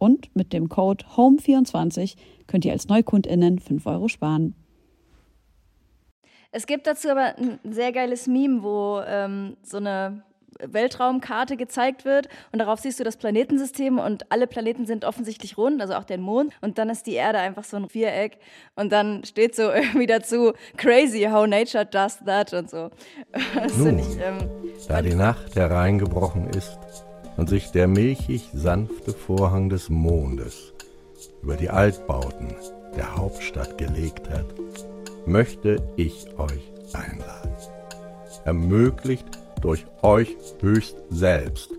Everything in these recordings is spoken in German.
Und mit dem Code HOME24 könnt ihr als NeukundInnen 5 Euro sparen. Es gibt dazu aber ein sehr geiles Meme, wo ähm, so eine Weltraumkarte gezeigt wird und darauf siehst du das Planetensystem und alle Planeten sind offensichtlich rund, also auch der Mond und dann ist die Erde einfach so ein Viereck und dann steht so irgendwie dazu crazy how nature does that und so. Das Nun, ich, ähm, da die Nacht hereingebrochen ist, und sich der milchig sanfte Vorhang des Mondes über die Altbauten der Hauptstadt gelegt hat, möchte ich euch einladen. Ermöglicht durch euch höchst selbst,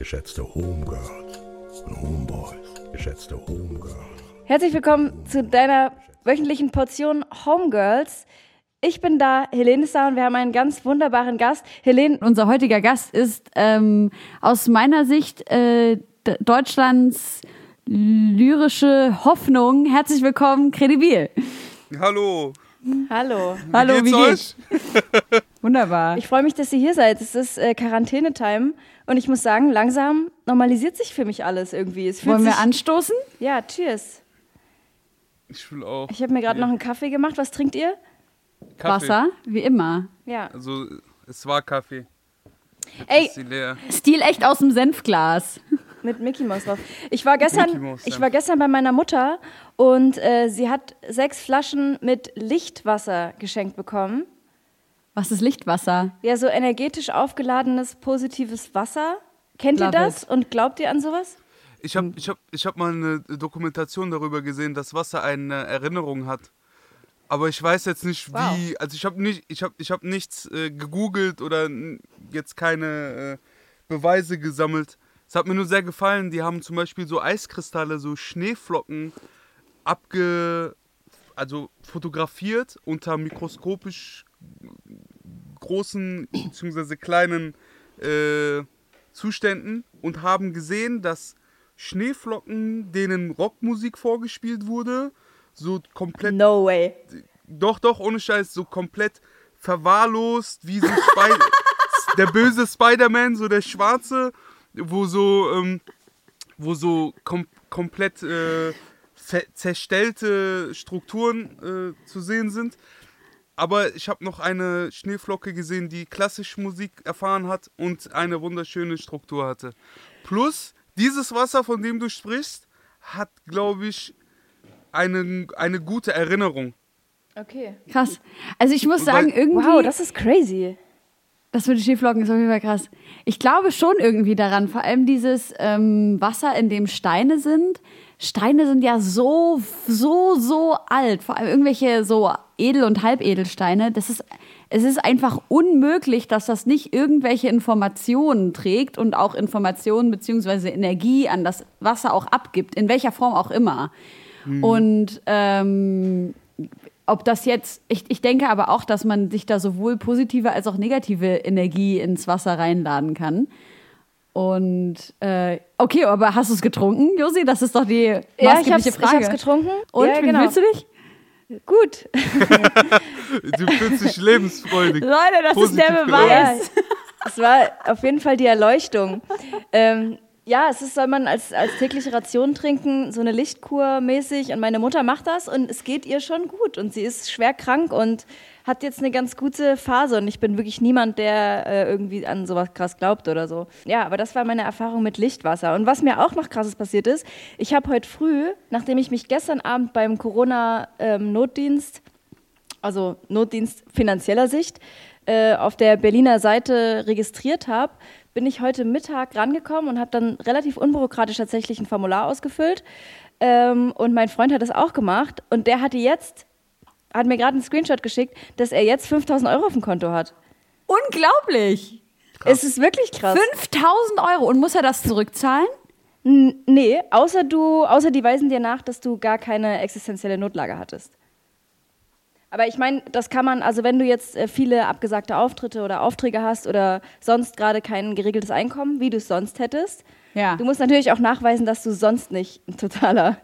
geschätzte Homegirls und Homeboys, geschätzte Homegirls. Herzlich willkommen zu deiner wöchentlichen Portion Homegirls. Ich bin da, Helene ist da und wir haben einen ganz wunderbaren Gast. Helene, unser heutiger Gast ist ähm, aus meiner Sicht äh, Deutschlands lyrische Hoffnung. Herzlich willkommen, Credibil. Hallo. Hallo. Wie Hallo, geht's wie euch? geht's? Wunderbar. Ich freue mich, dass ihr hier seid. Es ist äh, Quarantänetime und ich muss sagen, langsam normalisiert sich für mich alles irgendwie. Es fühlt Wollen wir anstoßen? Ja, cheers. Ich will auch. Ich habe mir gerade noch einen Kaffee gemacht. Was trinkt ihr? Kaffee. Wasser, wie immer. Ja. Also, es war Kaffee. Jetzt Ey. ist sie leer. Stil echt aus dem Senfglas. Mit Mickey Mouse drauf. Ich war gestern, Mouse, ich war gestern bei meiner Mutter und äh, sie hat sechs Flaschen mit Lichtwasser geschenkt bekommen. Was ist Lichtwasser? Ja, so energetisch aufgeladenes, positives Wasser. Kennt ihr Love das und glaubt ihr an sowas? Ich habe ich hab, ich hab mal eine Dokumentation darüber gesehen, dass Wasser eine Erinnerung hat. Aber ich weiß jetzt nicht, Wow. wie. Also, ich habe nicht, ich hab, ich hab nichts äh, gegoogelt oder jetzt keine äh, Beweise gesammelt. Es hat mir nur sehr gefallen. Die haben zum Beispiel so Eiskristalle, so Schneeflocken abge. also fotografiert unter mikroskopisch großen bzw. kleinen äh, Zuständen und haben gesehen, dass Schneeflocken, denen Rockmusik vorgespielt wurde, so komplett, No way. doch, doch, ohne Scheiß, so komplett verwahrlost, wie so Spy der böse Spider-Man, so der Schwarze, wo so, ähm, wo so kom komplett äh, zerstellte Strukturen äh, zu sehen sind. Aber ich habe noch eine Schneeflocke gesehen, die klassische Musik erfahren hat und eine wunderschöne Struktur hatte. Plus, dieses Wasser, von dem du sprichst, hat, glaube ich, eine, eine gute Erinnerung. Okay. Krass. Also ich muss sagen, weil- irgendwie. Wow, das ist crazy. Das mit den Schieflocken ist auf jeden Fall krass. Ich glaube schon irgendwie daran, vor allem dieses ähm, Wasser, in dem Steine sind. Steine sind ja so, so, so alt. Vor allem irgendwelche so Edel- und Halbedelsteine. Das ist, es ist einfach unmöglich, dass das nicht irgendwelche Informationen trägt und auch Informationen beziehungsweise Energie an das Wasser auch abgibt, in welcher Form auch immer. Und ähm, ob das jetzt, ich, ich denke aber auch, dass man sich da sowohl positive als auch negative Energie ins Wasser reinladen kann. Und äh, okay, aber hast du es getrunken, Josi? Das ist doch die Ja, ich maßgebliche ich Frage. hab's getrunken. Und ja, wie genau. fühlst du dich? Gut. Du fühlst dich lebensfreudig. Leute, das ist der Positiv Beweis. Es war auf jeden Fall die Erleuchtung. ähm, ja, es ist, soll man als, als tägliche Ration trinken, so eine Lichtkur mäßig. Und meine Mutter macht das und es geht ihr schon gut. Und sie ist schwer krank und hat jetzt eine ganz gute Phase. Und ich bin wirklich niemand, der äh, irgendwie an sowas krass glaubt oder so. Ja, aber das war meine Erfahrung mit Lichtwasser. Und was mir auch noch krasses passiert ist, ich habe heute früh, nachdem ich mich gestern Abend beim Corona-Notdienst, ähm, also Notdienst finanzieller Sicht, äh, auf der Berliner Seite registriert habe, bin ich heute Mittag rangekommen und habe dann relativ unbürokratisch tatsächlich ein Formular ausgefüllt. Ähm, und mein Freund hat das auch gemacht und der hatte jetzt, hat mir gerade einen Screenshot geschickt, dass er jetzt 5000 Euro auf dem Konto hat. Unglaublich! Krass. Es ist wirklich krass. 5000 Euro und muss er das zurückzahlen? N nee, außer du, außer die weisen dir nach, dass du gar keine existenzielle Notlage hattest. Aber ich meine, das kann man, also wenn du jetzt äh, viele abgesagte Auftritte oder Aufträge hast oder sonst gerade kein geregeltes Einkommen, wie du es sonst hättest, ja. du musst natürlich auch nachweisen, dass du sonst nicht ein totaler,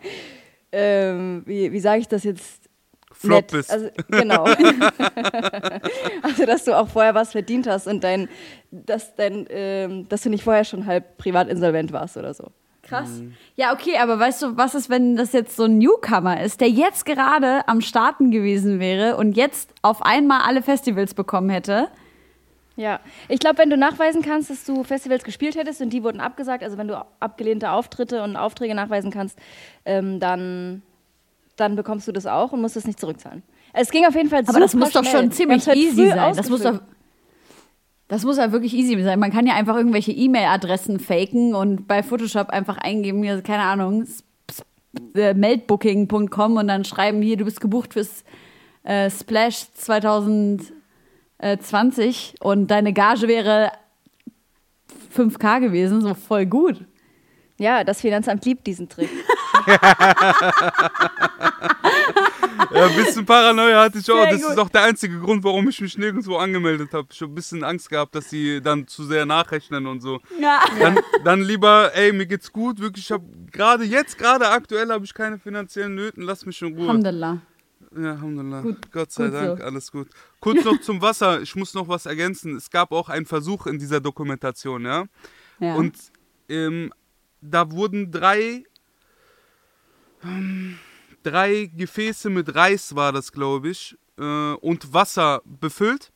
ähm, wie, wie sage ich das jetzt? Flop nett. bist. Also, genau. also, dass du auch vorher was verdient hast und dein, dass, dein, ähm, dass du nicht vorher schon halb privat insolvent warst oder so. Krass. Mhm. Ja, okay, aber weißt du, was ist, wenn das jetzt so ein Newcomer ist, der jetzt gerade am Starten gewesen wäre und jetzt auf einmal alle Festivals bekommen hätte? Ja, ich glaube, wenn du nachweisen kannst, dass du Festivals gespielt hättest und die wurden abgesagt, also wenn du abgelehnte Auftritte und Aufträge nachweisen kannst, ähm, dann, dann bekommst du das auch und musst es nicht zurückzahlen. Es ging auf jeden Fall Aber das muss doch schon ziemlich easy sein. Das muss doch das muss ja wirklich easy sein. Man kann ja einfach irgendwelche E-Mail-Adressen faken und bei Photoshop einfach eingeben, hier, keine Ahnung, äh, meldbooking.com und dann schreiben, hier, du bist gebucht fürs äh, Splash 2020 und deine Gage wäre 5K gewesen, so voll gut. Ja, das Finanzamt liebt diesen Trick. ja, ein bisschen Paranoia hatte ich auch. Sehr das gut. ist auch der einzige Grund, warum ich mich nirgendwo angemeldet habe. Ich habe ein bisschen Angst gehabt, dass sie dann zu sehr nachrechnen und so. Ja. Dann, dann lieber, ey, mir geht's gut, wirklich. Ich habe gerade jetzt, gerade aktuell, habe ich keine finanziellen Nöten. Lass mich in Ruhe. Alhamdulillah. Ja, Alhamdulillah. Gut, Gott sei gut Dank, so. alles gut. Kurz noch zum Wasser. Ich muss noch was ergänzen. Es gab auch einen Versuch in dieser Dokumentation, ja. ja. Und ähm, da wurden drei. Ähm, drei Gefäße mit Reis war das, glaube ich, äh, und Wasser befüllt.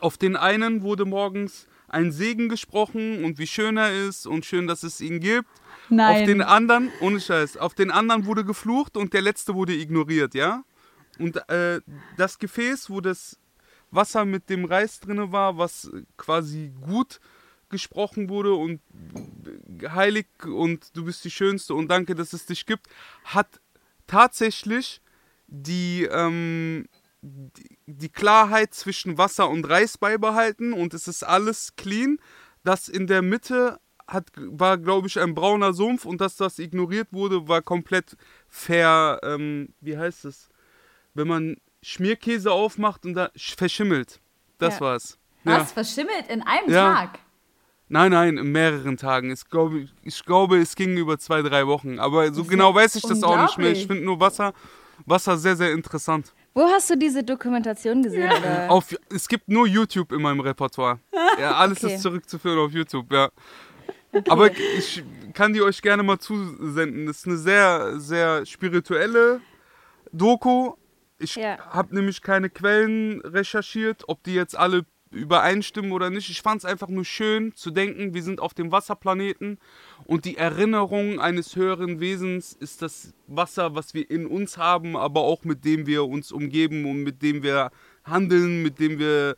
Auf den einen wurde morgens ein Segen gesprochen und wie schön er ist und schön, dass es ihn gibt. Nein. Auf den anderen, ohne Scheiß, auf den anderen wurde geflucht und der letzte wurde ignoriert, ja? Und äh, das Gefäß, wo das Wasser mit dem Reis drin war, was quasi gut gesprochen wurde und heilig und du bist die Schönste und danke, dass es dich gibt, hat tatsächlich die, ähm, die, die, Klarheit zwischen Wasser und Reis beibehalten und es ist alles clean. Das in der Mitte hat, war, glaube ich, ein brauner Sumpf und dass das ignoriert wurde, war komplett fair. Ähm, wie heißt es? Wenn man Schmierkäse aufmacht und da verschimmelt. Das ja. war's. Was? Ja. Verschimmelt in einem ja. Tag? Nein, nein, in mehreren Tagen. Ich glaube, ich glaube, es ging über zwei, drei Wochen. Aber so genau weiß ich das auch nicht mehr. Ich finde nur Wasser, Wasser sehr, sehr interessant. Wo hast du diese Dokumentation gesehen? Ja. Auf, es gibt nur YouTube in meinem Repertoire. Ja, alles okay. ist zurückzuführen auf YouTube, ja. Okay. Aber ich kann die euch gerne mal zusenden. Das ist eine sehr, sehr spirituelle Doku. Ich ja. habe nämlich keine Quellen recherchiert, ob die jetzt alle übereinstimmen oder nicht. Ich fand es einfach nur schön zu denken, wir sind auf dem Wasserplaneten und die Erinnerung eines höheren Wesens ist das Wasser, was wir in uns haben, aber auch mit dem wir uns umgeben und mit dem wir handeln, mit dem wir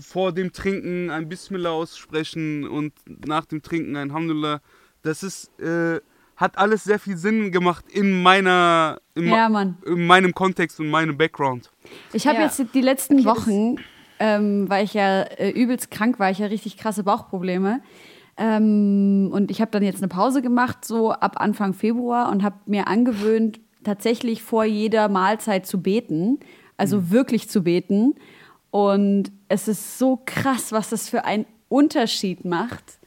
vor dem Trinken ein Bismillah aussprechen und nach dem Trinken ein Alhamdulillah. Das ist, äh, hat alles sehr viel Sinn gemacht in meiner, in, ja, in meinem Kontext und meinem Background. Ich habe ja. jetzt die letzten okay, Wochen ähm, weil ich ja äh, übelst krank war, ich ja richtig krasse Bauchprobleme. Ähm, und ich habe dann jetzt eine Pause gemacht, so ab Anfang Februar, und habe mir angewöhnt, tatsächlich vor jeder Mahlzeit zu beten, also mhm. wirklich zu beten. Und es ist so krass, was das für einen Unterschied macht.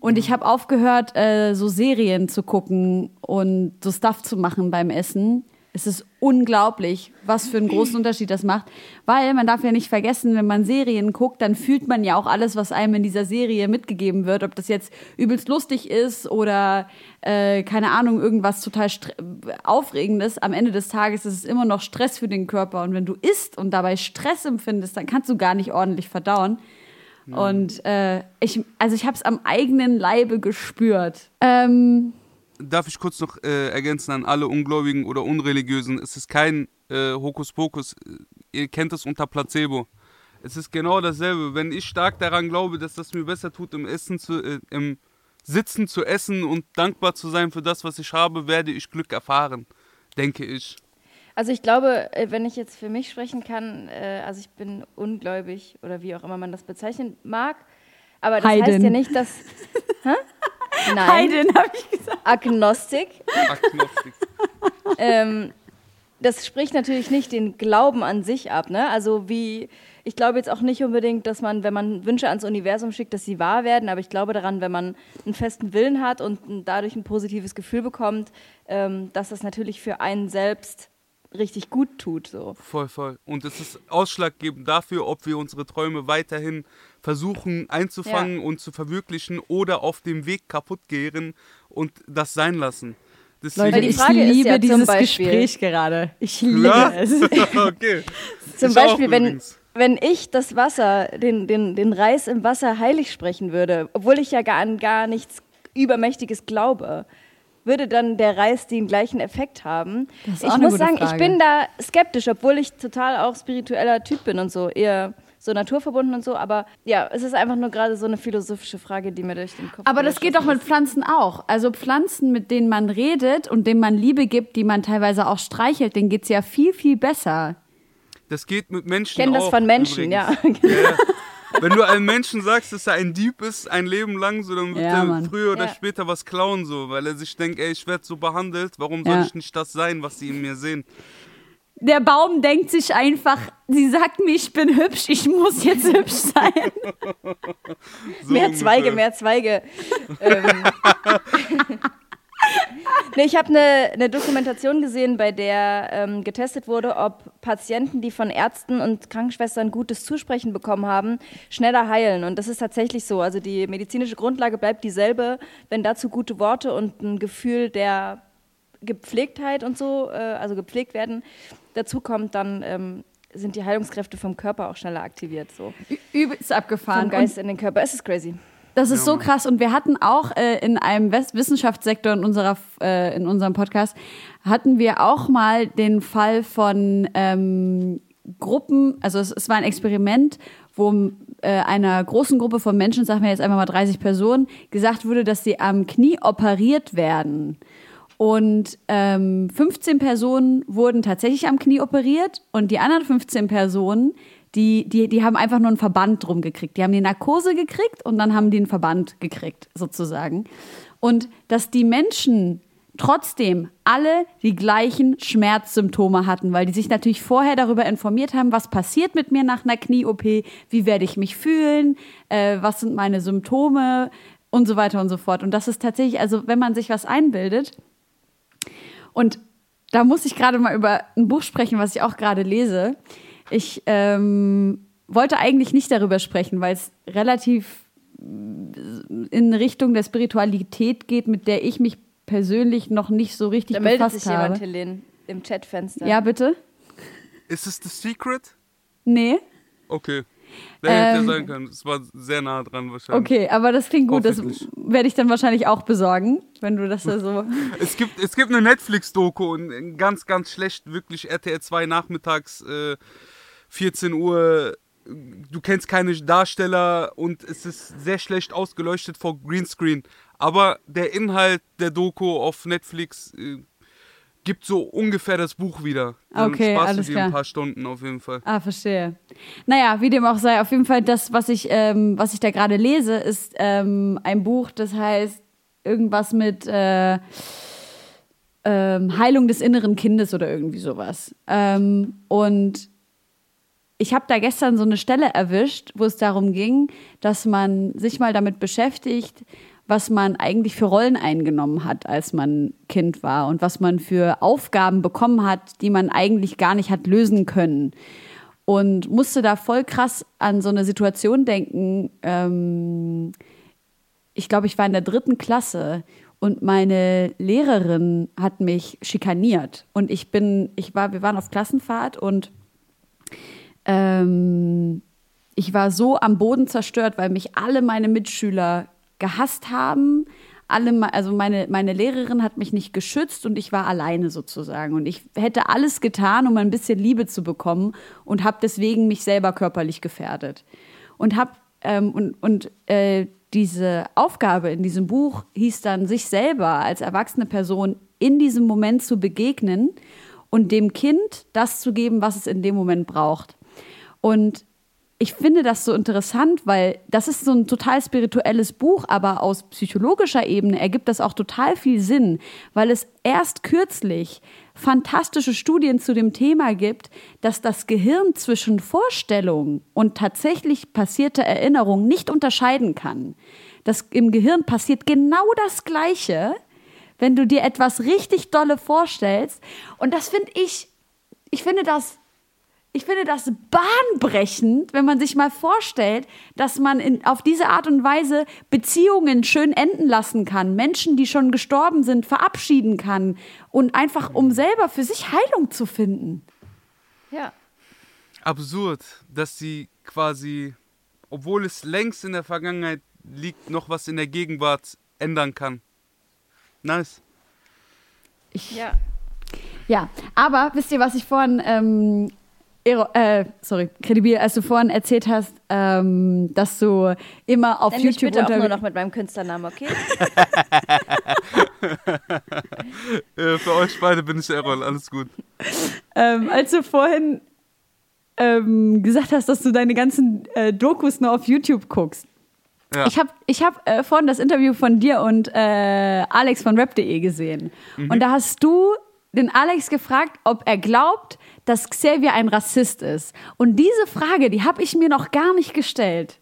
Und ich habe aufgehört, äh, so Serien zu gucken und so Stuff zu machen beim Essen. Es ist unglaublich, was für einen großen Unterschied das macht. Weil man darf ja nicht vergessen, wenn man Serien guckt, dann fühlt man ja auch alles, was einem in dieser Serie mitgegeben wird. Ob das jetzt übelst lustig ist oder, äh, keine Ahnung, irgendwas total Aufregendes. Am Ende des Tages ist es immer noch Stress für den Körper. Und wenn du isst und dabei Stress empfindest, dann kannst du gar nicht ordentlich verdauen. Und äh, ich, also ich habe es am eigenen Leibe gespürt. Ähm, Darf ich kurz noch äh, ergänzen an alle Ungläubigen oder Unreligiösen? Es ist kein äh, Hokuspokus. Ihr kennt es unter Placebo. Es ist genau dasselbe. Wenn ich stark daran glaube, dass das mir besser tut, im Essen zu, äh, im Sitzen zu essen und dankbar zu sein für das, was ich habe, werde ich Glück erfahren, denke ich. Also ich glaube, äh, wenn ich jetzt für mich sprechen kann, äh, also ich bin ungläubig oder wie auch immer man das bezeichnen mag, aber das Heiden. heißt ja nicht, dass... Nein. Heiden, habe ich gesagt. Agnostik. Agnostik. ähm, das spricht natürlich nicht den Glauben an sich ab. Ne? Also wie, ich glaube jetzt auch nicht unbedingt, dass man, wenn man Wünsche ans Universum schickt, dass sie wahr werden, aber ich glaube daran, wenn man einen festen Willen hat und dadurch ein positives Gefühl bekommt, ähm, dass das natürlich für einen selbst richtig gut tut. So. Voll, voll. Und es ist ausschlaggebend dafür, ob wir unsere Träume weiterhin versuchen einzufangen Ja. und zu verwirklichen oder auf dem Weg kaputt gehen und das sein lassen. Deswegen, Leute, ich Frage ist liebe ja zum dieses Beispiel- Gespräch gerade. Ich liebe Ja? es. okay. Zum Ich Beispiel, wenn, übrigens. wenn ich das Wasser, den, den, den Reis im Wasser heilig sprechen würde, obwohl ich ja gar an gar nichts Übermächtiges glaube, würde dann der Reis den gleichen Effekt haben? Das ist ich auch eine muss gute sagen, ich Frage. bin da skeptisch, obwohl ich total auch spiritueller Typ bin und so, eher so naturverbunden und so, aber ja, es ist einfach nur gerade so eine philosophische Frage, die mir durch den Kopf Aber das geht doch mit Pflanzen auch. Also Pflanzen, mit denen man redet und denen man Liebe gibt, die man teilweise auch streichelt, denen geht's ja viel, viel besser. Das geht mit Menschen Ich kenne das auch, von Menschen, ja. Ja. Wenn du einem Menschen sagst, dass er ein Dieb ist, ein Leben lang, so, dann wird Ja, er Mann. früher oder Ja. später was klauen, so, weil er sich denkt, ey, ich werde so behandelt, warum soll Ja. ich nicht das sein, was sie in mir sehen? Der Baum denkt sich einfach, sie sagt mir, ich bin hübsch, ich muss jetzt hübsch sein. So mehr ungefähr. Zweige, mehr Zweige. ähm. nee, ich habe eine ne Dokumentation gesehen, bei der ähm, getestet wurde, ob Patienten, die von Ärzten und Krankenschwestern gutes Zusprechen bekommen haben, schneller heilen. Und das ist tatsächlich so. Also die medizinische Grundlage bleibt dieselbe, wenn dazu gute Worte und ein Gefühl der Gepflegtheit und so, äh, also gepflegt werden, dazu kommt, dann ähm, sind die Heilungskräfte vom Körper auch schneller aktiviert. So. Übelst abgefahren. Vom Geist in den Körper. Es ist crazy. Das ist so krass. Und wir hatten auch äh, in einem Wes- Wissenschaftssektor in, unserer, äh, in unserem Podcast, hatten wir auch mal den Fall von ähm, Gruppen, also es, es war ein Experiment, wo äh, einer großen Gruppe von Menschen, sagen wir jetzt einfach mal 30 Personen, gesagt wurde, dass sie am Knie operiert werden. Und ähm, 15 Personen wurden tatsächlich am Knie operiert und die anderen 15 Personen, die, die, die haben einfach nur einen Verband drum gekriegt. Die haben die Narkose gekriegt und dann haben die einen Verband gekriegt, sozusagen. Und dass die Menschen trotzdem alle die gleichen Schmerzsymptome hatten, weil die sich natürlich vorher darüber informiert haben, was passiert mit mir nach einer Knie-OP, wie werde ich mich fühlen, äh, was sind meine Symptome und so weiter und so fort. Und das ist tatsächlich, also wenn man sich was einbildet, und da muss ich gerade mal über ein Buch sprechen, was ich auch gerade lese. Ich ähm, wollte eigentlich nicht darüber sprechen, weil es relativ in Richtung der Spiritualität geht, mit der ich mich persönlich noch nicht so richtig Da meldet befasst sich habe. jemand, Helene, im Chatfenster. Ja, bitte? Ist es The Secret? Nee? Okay. Der hätte Ähm, ja sein können. Es war sehr nah dran wahrscheinlich. Okay, aber das klingt gut. Das werde ich dann wahrscheinlich auch besorgen, wenn du das da so. Es gibt, es gibt eine Netflix-Doku und ganz, ganz schlecht, wirklich RTL 2 nachmittags, äh, 14 Uhr. Du kennst keine Darsteller und es ist sehr schlecht ausgeleuchtet vor Greenscreen. Aber der Inhalt der Doku auf Netflix äh, gibt so ungefähr das Buch wieder. Dann Okay, sparst alles du dir klar. ein paar Stunden auf jeden Fall. Ah, verstehe. Naja, wie dem auch sei, auf jeden Fall das, was ich, ähm, was ich da gerade lese, ist ähm, ein Buch, das heißt irgendwas mit äh, ähm, Heilung des inneren Kindes oder irgendwie sowas. Ähm, und ich habe da gestern so eine Stelle erwischt, wo es darum ging, dass man sich mal damit beschäftigt, was man eigentlich für Rollen eingenommen hat, als man Kind war und was man für Aufgaben bekommen hat, die man eigentlich gar nicht hat lösen können. Und musste da voll krass an so eine Situation denken. Ähm, ich glaube, ich war in der dritten Klasse und meine Lehrerin hat mich schikaniert. Und ich bin, ich war, wir waren auf Klassenfahrt und ähm, ich war so am Boden zerstört, weil mich alle meine Mitschüler gehasst haben. Alle, also meine, meine Lehrerin hat mich nicht geschützt und ich war alleine sozusagen. Und ich hätte alles getan, um ein bisschen Liebe zu bekommen und habe deswegen mich selber körperlich gefährdet. Und habe ähm, und, und äh, diese Aufgabe in diesem Buch hieß dann, sich selber als erwachsene Person in diesem Moment zu begegnen und dem Kind das zu geben, was es in dem Moment braucht. Und ich finde das so interessant, weil das ist so ein total spirituelles Buch, aber aus psychologischer Ebene ergibt das auch total viel Sinn, weil es erst kürzlich fantastische Studien zu dem Thema gibt, dass das Gehirn zwischen Vorstellung und tatsächlich passierter Erinnerung nicht unterscheiden kann. Das im Gehirn passiert genau das Gleiche, wenn du dir etwas richtig dolle vorstellst. Und das finde ich, ich finde das ich finde das bahnbrechend, wenn man sich mal vorstellt, dass man in, auf diese Art und Weise Beziehungen schön enden lassen kann, Menschen, die schon gestorben sind, verabschieden kann und einfach um selber für sich Heilung zu finden. Ja. Absurd, dass sie quasi, obwohl es längst in der Vergangenheit liegt, noch was in der Gegenwart ändern kann. Nice. Ich, ja. Ja, aber wisst ihr, was ich vorhin ähm, äh, sorry, kredibil, als du vorhin erzählt hast, ähm, dass du immer auf Nenn YouTube mich bitte auch nur noch mit meinem Künstlernamen, okay? äh, für euch beide bin ich Errol, alles gut. Ähm, als du vorhin ähm, gesagt hast, dass du deine ganzen äh, Dokus nur auf YouTube guckst. Ja. Ich habe ich hab, äh, vorhin das Interview von dir und äh, Alex von rap.de gesehen. Mhm. Und da hast du den Alex gefragt, ob er glaubt, dass Xavier ein Rassist ist. Und diese Frage, die habe ich mir noch gar nicht gestellt.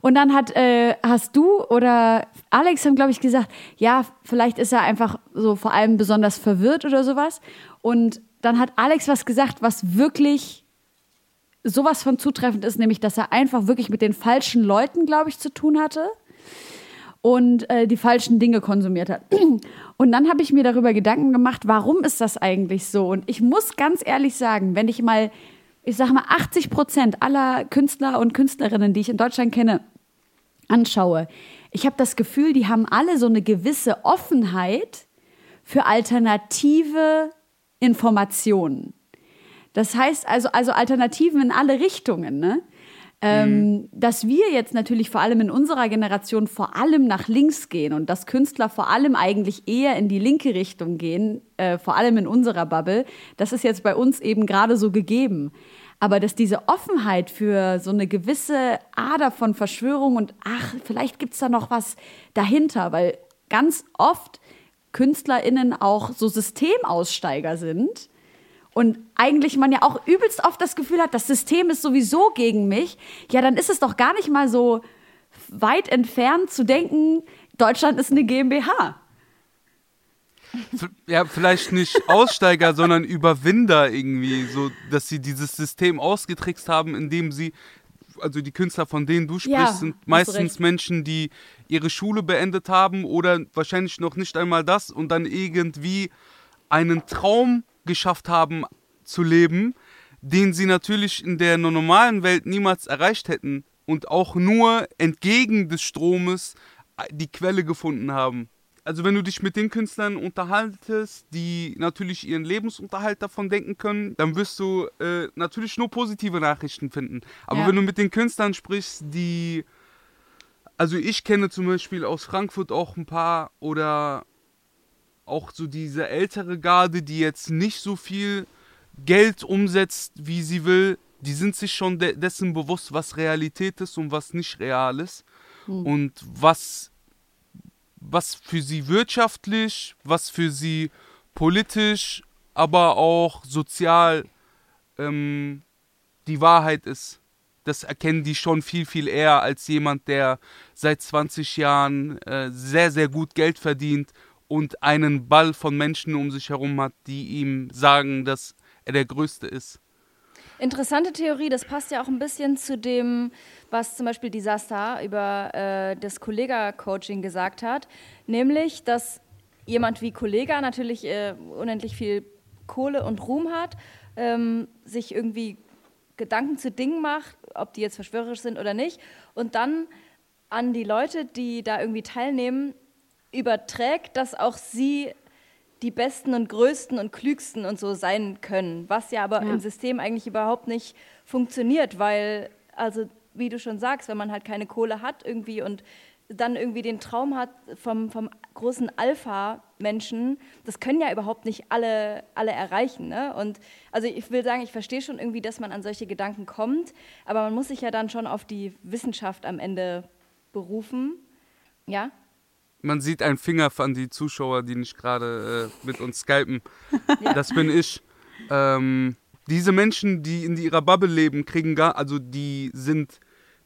Und dann hat, äh, hast du oder Alex haben, glaube ich, gesagt, ja, vielleicht ist er einfach so vor allem besonders verwirrt oder sowas. Und dann hat Alex was gesagt, was wirklich sowas von zutreffend ist, nämlich, dass er einfach wirklich mit den falschen Leuten, glaube ich, zu tun hatte und äh, die falschen Dinge konsumiert hat. Und dann habe ich mir darüber Gedanken gemacht, warum ist das eigentlich so? Und ich muss ganz ehrlich sagen, wenn ich mal, ich sage mal, 80 Prozent aller Künstler und Künstlerinnen, die ich in Deutschland kenne, anschaue, ich habe das Gefühl, die haben alle so eine gewisse Offenheit für alternative Informationen. Das heißt also, also Alternativen in alle Richtungen. Ne? Ähm, mhm. Dass wir jetzt natürlich vor allem in unserer Generation vor allem nach links gehen und dass Künstler vor allem eigentlich eher in die linke Richtung gehen, äh, vor allem in unserer Bubble, das ist jetzt bei uns eben gerade so gegeben. Aber dass diese Offenheit für so eine gewisse Ader von Verschwörung und ach, vielleicht gibt es da noch was dahinter, weil ganz oft KünstlerInnen auch so Systemaussteiger sind und eigentlich man ja auch übelst oft das Gefühl hat, das System ist sowieso gegen mich, ja, dann ist es doch gar nicht mal so weit entfernt zu denken, Deutschland ist eine GmbH. Ja, vielleicht nicht Aussteiger, sondern Überwinder irgendwie, so dass sie dieses System ausgetrickst haben, indem sie also die Künstler, von denen du sprichst, ja, sind meistens Menschen, die ihre Schule beendet haben oder wahrscheinlich noch nicht einmal das und dann irgendwie einen Traum geschafft haben zu leben, den sie natürlich in der normalen Welt niemals erreicht hätten und auch nur entgegen des Stromes äh, die Quelle gefunden haben. Also wenn du dich mit den Künstlern unterhaltest, die natürlich ihren Lebensunterhalt davon denken können, dann wirst du äh, natürlich nur positive Nachrichten finden. Aber ja. wenn du mit den Künstlern sprichst, die, also ich kenne zum Beispiel aus Frankfurt auch ein paar oder auch so diese ältere Garde, die jetzt nicht so viel Geld umsetzt, wie sie will, die sind sich schon de dessen bewusst, was Realität ist und was nicht real ist. Mhm. Und was, was für sie wirtschaftlich, was für sie politisch, aber auch sozial ähm, die Wahrheit ist. das erkennen die schon viel, viel eher als jemand, der seit 20 Jahren äh, sehr, sehr gut Geld verdient und einen Ball von Menschen um sich herum hat, die ihm sagen, dass er der Größte ist. Interessante Theorie, das passt ja auch ein bisschen zu dem, was zum Beispiel Disaster über äh, das Kollega-Coaching gesagt hat, nämlich, dass jemand wie Kollega natürlich äh, unendlich viel Kohle und Ruhm hat, ähm, sich irgendwie Gedanken zu Dingen macht, ob die jetzt verschwörerisch sind oder nicht, und dann an die Leute, die da irgendwie teilnehmen, überträgt, dass auch sie die Besten und Größten und Klügsten und so sein können, was ja aber ja. im System eigentlich überhaupt nicht funktioniert, weil, also wie du schon sagst, wenn man halt keine Kohle hat irgendwie und dann irgendwie den Traum hat vom, vom großen Alpha-Menschen, das können ja überhaupt nicht alle, alle erreichen. Ne? Und also ich will sagen, ich verstehe schon irgendwie, dass man an solche Gedanken kommt, aber man muss sich ja dann schon auf die Wissenschaft am Ende berufen. Ja? Man sieht einen Finger an die Zuschauer, die nicht gerade äh, mit uns skypen. ja. Das bin ich. Ähm, diese Menschen, die in ihrer Bubble leben, kriegen gar, also die sind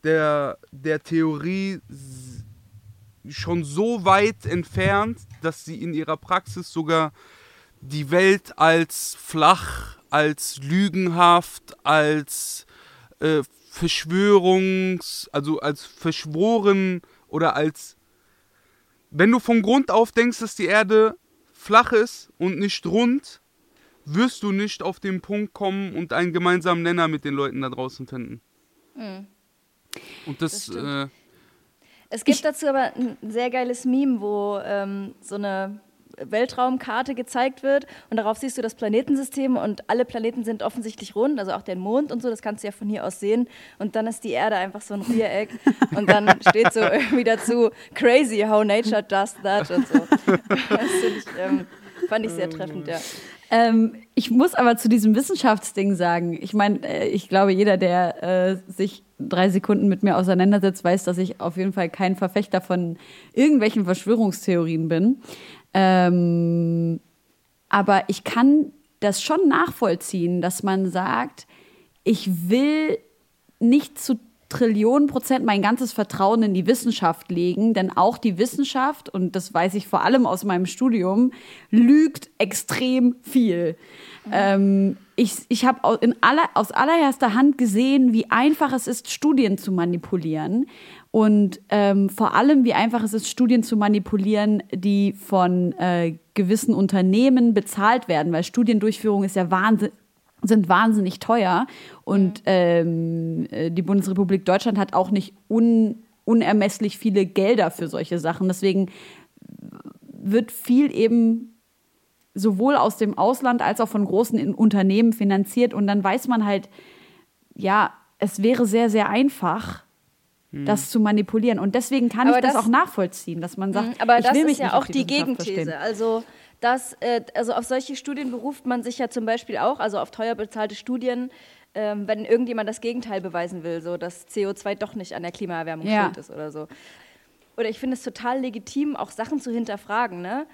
der, der Theorie schon so weit entfernt, dass sie in ihrer Praxis sogar die Welt als flach, als lügenhaft, als äh, Verschwörungs-, also als verschworen oder als. Wenn du von Grund auf denkst, dass die Erde flach ist und nicht rund, wirst du nicht auf den Punkt kommen und einen gemeinsamen Nenner mit den Leuten da draußen finden. Mhm. Und das, das äh, es gibt dazu aber ein sehr geiles Meme, wo ähm, so eine Weltraumkarte gezeigt wird und darauf siehst du das Planetensystem und alle Planeten sind offensichtlich rund, also auch der Mond und so, das kannst du ja von hier aus sehen und dann ist die Erde einfach so ein Viereck und dann steht so irgendwie dazu crazy how nature does that und so. Das ich, ähm, fand ich sehr treffend, ja. Ähm, ich muss aber zu diesem Wissenschaftsding sagen, ich meine, äh, ich glaube, jeder, der äh, sich drei Sekunden mit mir auseinandersetzt, weiß, dass ich auf jeden Fall kein Verfechter von irgendwelchen Verschwörungstheorien bin. Ähm, aber ich kann das schon nachvollziehen, dass man sagt, ich will nicht zu Trillionen Prozent mein ganzes Vertrauen in die Wissenschaft legen, denn auch die Wissenschaft, und das weiß ich vor allem aus meinem Studium, lügt extrem viel. Mhm. Ähm, ich ich habe aller, aus allererster Hand gesehen, wie einfach es ist, Studien zu manipulieren. Und ähm, vor allem, wie einfach es ist, Studien zu manipulieren, die von äh, gewissen Unternehmen bezahlt werden, weil Studiendurchführung ist ja Wahnsinn, sind wahnsinnig teuer. Und ähm, äh, die Bundesrepublik Deutschland hat auch nicht un, unermesslich viele Gelder für solche Sachen. Deswegen wird viel eben sowohl aus dem Ausland als auch von großen Unternehmen finanziert. Und dann weiß man halt, ja, es wäre sehr, sehr einfach. Das zu manipulieren. Und deswegen kann aber ich das, das, auch nachvollziehen, dass man sagt, hm, aber das ist ja auch die, Gegenthese. Also dass, äh, also auf solche Studien beruft man sich ja zum Beispiel auch, also auf teuer bezahlte Studien, ähm, wenn irgendjemand das Gegenteil beweisen will, so dass CO2 doch nicht an der Klimaerwärmung ja. schuld ist oder so. Oder ich finde es total legitim, auch Sachen zu hinterfragen, ne?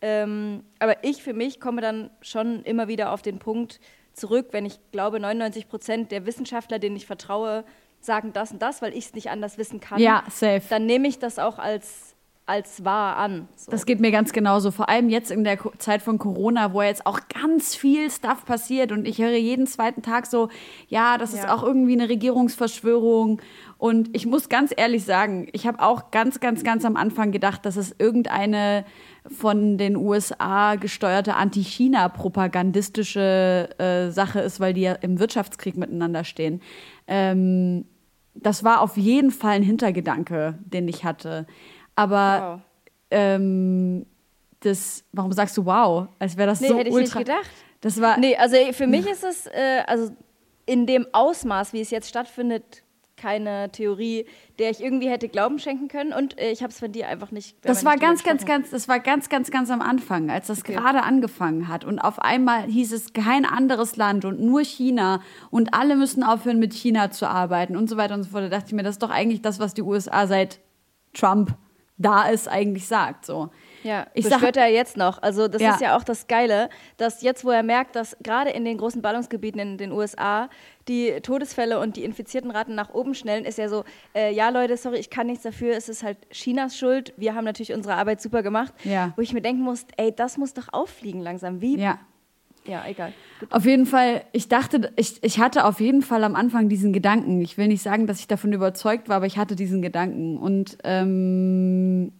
Ähm, aber ich für mich komme dann schon immer wieder auf den Punkt zurück, wenn ich glaube, 99 Prozent der Wissenschaftler, denen ich vertraue, sagen das und das, weil ich es nicht anders wissen kann. Ja, safe. Dann nehme ich das auch als, als wahr an. So. Das geht mir ganz genauso. Vor allem jetzt in der Zeit von Corona, wo jetzt auch ganz viel Stuff passiert und ich höre jeden zweiten Tag so, ja, das ja. ist auch irgendwie eine Regierungsverschwörung. Und ich muss ganz ehrlich sagen, ich habe auch ganz, ganz, ganz am Anfang gedacht, dass es irgendeine von den USA gesteuerte anti-China-propagandistische äh, Sache ist, weil die ja im Wirtschaftskrieg miteinander stehen. Ähm, das war auf jeden Fall ein Hintergedanke, den ich hatte. Aber wow. ähm, das, warum sagst du wow? Als wäre das nee, so hätte ultra. Ich nicht gedacht. Das war. Nee, also für mich ist es, äh, also in dem Ausmaß, wie es jetzt stattfindet, keine Theorie, der ich irgendwie hätte Glauben schenken können. Und äh, ich habe es von dir einfach nicht. Das war ganz, ganz, ganz, das war ganz, ganz, ganz am Anfang, als das okay. gerade angefangen hat. Und auf einmal hieß es kein anderes Land und nur China und alle müssen aufhören, mit China zu arbeiten und so weiter und so fort. Da dachte ich mir, das ist doch eigentlich das, was die USA seit Trump da ist, eigentlich sagt. So. Ja, Ich sag- beschwört er jetzt noch. Also das Ja. ist ja auch das Geile, dass jetzt, wo er merkt, dass gerade in den großen Ballungsgebieten in den USA die Todesfälle und die infizierten Raten nach oben schnellen, ist er so, äh, ja Leute, sorry, ich kann nichts dafür, es ist halt Chinas Schuld. Wir haben natürlich unsere Arbeit super gemacht. Ja. Wo ich mir denken muss, ey, das muss doch auffliegen langsam. Wie? Ja. Ja, egal. Gut. Auf jeden Fall, ich dachte, ich, ich hatte auf jeden Fall am Anfang diesen Gedanken. Ich will nicht sagen, dass ich davon überzeugt war, aber ich hatte diesen Gedanken. Und ähm,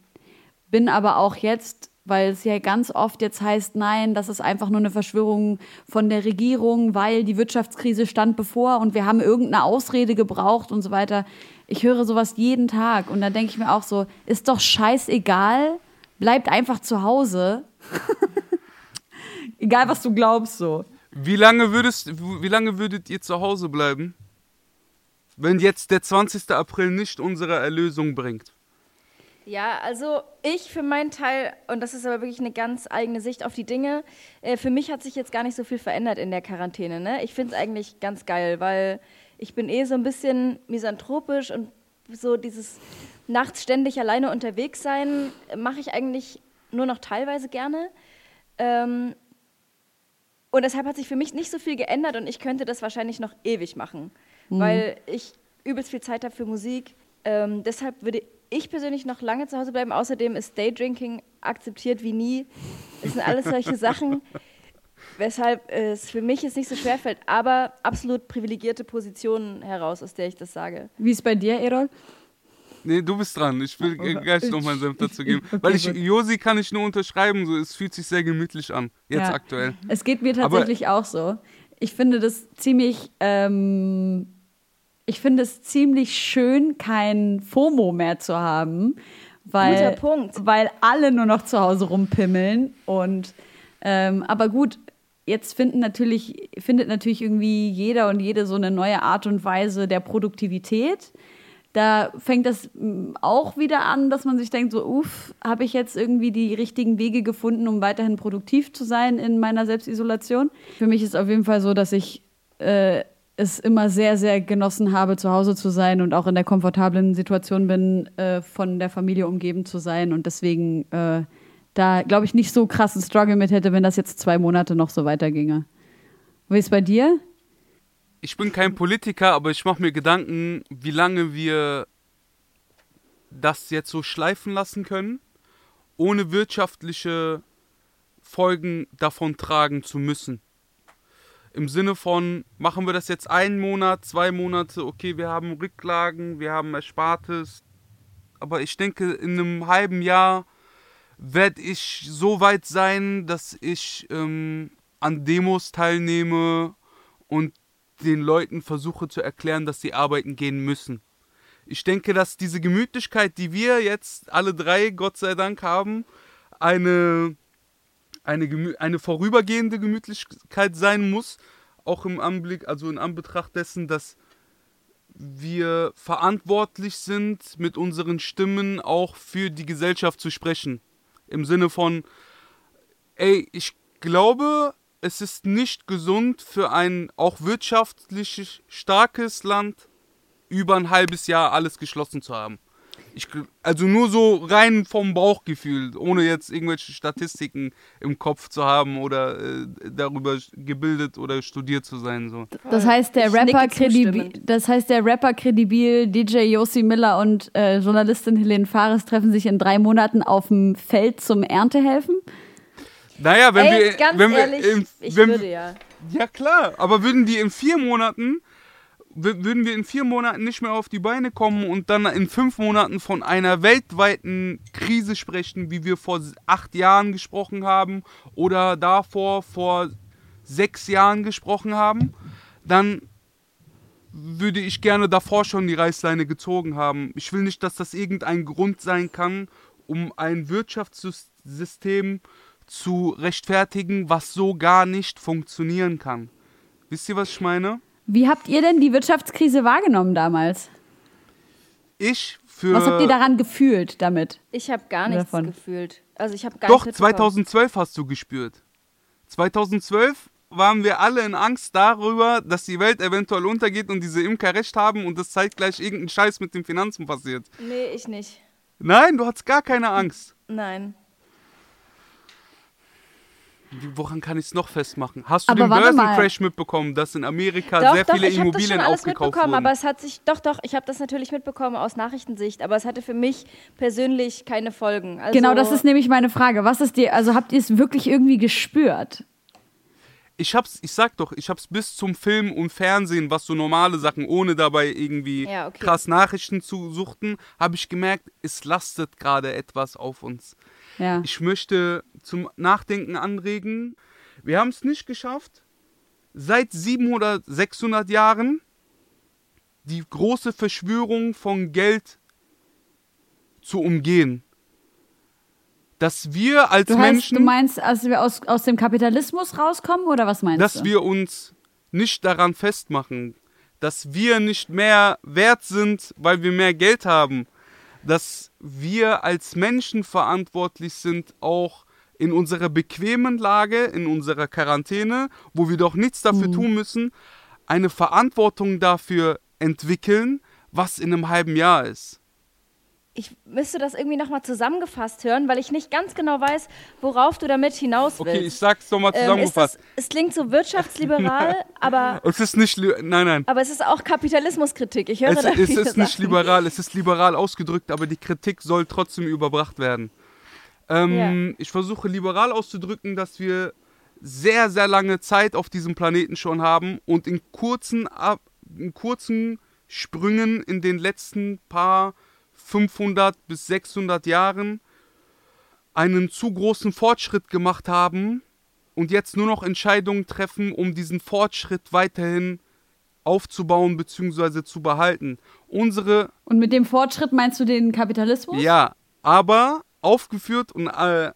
bin aber auch jetzt, weil es ja ganz oft jetzt heißt, nein, das ist einfach nur eine Verschwörung von der Regierung, weil die Wirtschaftskrise stand bevor und wir haben irgendeine Ausrede gebraucht und so weiter. Ich höre sowas jeden Tag und dann denke ich mir auch so, ist doch scheißegal, bleibt einfach zu Hause. Egal, was du glaubst, so. Wie lange, würdest, wie lange würdet ihr zu Hause bleiben, wenn jetzt der 20. April nicht unsere Erlösung bringt? Ja, also ich für meinen Teil, und das ist aber wirklich eine ganz eigene Sicht auf die Dinge, äh, für mich hat sich jetzt gar nicht so viel verändert in der Quarantäne. Ne? Ich finde es eigentlich ganz geil, weil ich bin eh so ein bisschen misanthropisch und so dieses nachts ständig alleine unterwegs sein, äh, mache ich eigentlich nur noch teilweise gerne. Ähm, und deshalb hat sich für mich nicht so viel geändert und ich könnte das wahrscheinlich noch ewig machen, weil ich übelst viel Zeit habe für Musik. Ähm, deshalb würde ich persönlich noch lange zu Hause bleiben. Außerdem ist Daydrinking akzeptiert wie nie. Das sind alles solche Sachen, weshalb es für mich jetzt nicht so schwer fällt, aber absolut privilegierte Positionen heraus, aus der ich das sage. Wie ist bei dir, Erol? Nee, du bist dran. Ich will Okay. gleich noch meinen Senf dazu geben. Okay, Weil ich. Josi kann ich nur unterschreiben, so, es fühlt sich sehr gemütlich an. Jetzt Ja. aktuell. Es geht mir tatsächlich auch so. Ich finde das ziemlich, ähm, ich finde es ziemlich schön, kein FOMO mehr zu haben, weil, Guter Punkt. weil alle nur noch zu Hause rumpimmeln. Und ähm, aber gut, jetzt finden natürlich, findet natürlich irgendwie jeder und jede so eine neue Art und Weise der Produktivität. Da fängt das mm, auch wieder an, dass man sich denkt, so, uff, habe ich jetzt irgendwie die richtigen Wege gefunden, um weiterhin produktiv zu sein in meiner Selbstisolation? Für mich ist auf jeden Fall so, dass ich äh, es immer sehr, sehr genossen habe, zu Hause zu sein und auch in der komfortablen Situation bin, äh, von der Familie umgeben zu sein und deswegen äh, da, glaube ich, nicht so krassen Struggle mit hätte, wenn das jetzt zwei Monate noch so weiterginge. Wie ist bei dir? Ich bin kein Politiker, aber ich mache mir Gedanken, wie lange wir das jetzt so schleifen lassen können, ohne wirtschaftliche Folgen davon tragen zu müssen. Im Sinne von, machen wir das jetzt einen Monat, zwei Monate, okay, wir haben Rücklagen, wir haben Erspartes, aber ich denke, in einem halben Jahr werde ich so weit sein, dass ich ähm, an Demos teilnehme und den Leuten versuche zu erklären, dass sie arbeiten gehen müssen. Ich denke, dass diese Gemütlichkeit, die wir jetzt alle drei, Gott sei Dank, haben, eine, eine, eine vorübergehende Gemütlichkeit sein muss, auch im Anblick, also in Anbetracht dessen, dass wir verantwortlich sind, mit unseren Stimmen auch für die Gesellschaft zu sprechen. Im Sinne von, ey, ich glaube, es ist nicht gesund für ein auch wirtschaftlich starkes Land, über ein halbes Jahr alles geschlossen zu haben. Ich, also nur so rein vom Bauchgefühl, ohne jetzt irgendwelche Statistiken im Kopf zu haben oder äh, darüber gebildet oder studiert zu sein. So. Das heißt, der Ich Rapper kredibil, das heißt, der Rapper kredibil, DJ Yossi Miller und äh, Journalistin Helene Fares treffen sich in drei Monaten auf dem Feld zum Erntehelfen. Naja, wenn Ey, wir. ganz wenn wir ehrlich, in, ich wenn, würde ja. Ja, klar, aber würden die in vier Monaten, wü- würden wir in vier Monaten nicht mehr auf die Beine kommen und dann in fünf Monaten von einer weltweiten Krise sprechen, wie wir vor acht Jahren gesprochen haben oder davor vor sechs Jahren gesprochen haben, dann würde ich gerne davor schon die Reißleine gezogen haben. Ich will nicht, dass das irgendein Grund sein kann, um ein Wirtschaftssystem zu rechtfertigen, was so gar nicht funktionieren kann. Wisst ihr, was ich meine? Wie habt ihr denn die Wirtschaftskrise wahrgenommen damals? Ich für. Was habt ihr daran gefühlt damit? Ich habe gar nichts Davon. gefühlt. Also ich habe gar Doch, nichts mitbekommen. 2012 hast du gespürt. 2012 waren wir alle in Angst darüber, dass die Welt eventuell untergeht und diese Imker recht haben und dass zeitgleich irgendein Scheiß mit den Finanzen passiert. Nee, ich nicht. Nein, du hattest gar keine Angst. Nein. Woran kann ich es noch festmachen? Hast du Aber den. Börsencrash mitbekommen, dass in Amerika Doch, sehr doch, viele ich habe das schon Immobilien alles aufgekauft mitbekommen, wurden? aber es hat sich, doch, doch, ich habe das natürlich mitbekommen aus Nachrichtensicht, aber es hatte für mich persönlich keine Folgen. Also, Genau, das ist nämlich meine Frage. Was ist dir, also habt ihr es wirklich irgendwie gespürt? ich hab's, ich sag doch, ich hab's bis zum Film und Fernsehen, was so normale Sachen, ohne dabei irgendwie Ja, okay. krass Nachrichten zu suchten, habe ich gemerkt, es lastet gerade etwas auf uns. Ja. Ich möchte zum Nachdenken anregen. Wir haben es nicht geschafft, seit 700, 600 Jahren die große Verschwörung von Geld zu umgehen. Dass wir als Du, heißt, Menschen, du meinst, als wir aus, aus dem Kapitalismus rauskommen oder was meinst dass du? wir uns nicht daran festmachen, dass wir nicht mehr wert sind, weil wir mehr Geld haben, dass wir als Menschen verantwortlich sind, auch in unserer bequemen Lage, in unserer Quarantäne, wo wir doch nichts dafür tun müssen, eine Verantwortung dafür entwickeln, was in einem halben Jahr ist. Ich müsste das irgendwie nochmal zusammengefasst hören, weil ich nicht ganz genau weiß, worauf du damit hinaus willst. Okay, ich sag's nochmal Ähm, zusammengefasst. das, es klingt so wirtschaftsliberal, aber, es ist nicht, nein, nein. aber es ist auch Kapitalismuskritik. Ich höre Es, da es ist nicht Sachen. liberal, es ist liberal ausgedrückt, aber die Kritik soll trotzdem überbracht werden. Ähm, Ich versuche liberal auszudrücken, dass wir sehr, sehr lange Zeit auf diesem Planeten schon haben und in kurzen, in kurzen Sprüngen in den letzten paar 500 bis 600 Jahren einen zu großen Fortschritt gemacht haben und jetzt nur noch Entscheidungen treffen, um diesen Fortschritt weiterhin aufzubauen bzw. zu behalten. Unsere, Und mit dem Fortschritt meinst du den Kapitalismus? ja, aber aufgeführt und äh,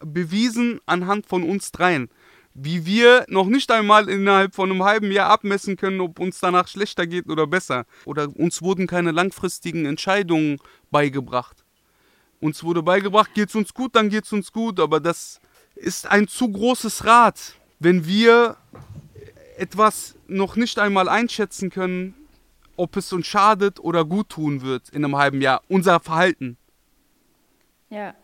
bewiesen anhand von uns dreien. Wie wir noch nicht einmal innerhalb von einem halben Jahr abmessen können, ob uns danach schlechter geht oder besser. Oder uns wurden keine langfristigen Entscheidungen beigebracht. Uns wurde beigebracht, geht's uns gut, dann geht's uns gut, aber das ist ein zu großes Rad, wenn wir etwas noch nicht einmal einschätzen können, ob es uns schadet oder gut tun wird in einem halben Jahr. Unser Verhalten. Ja.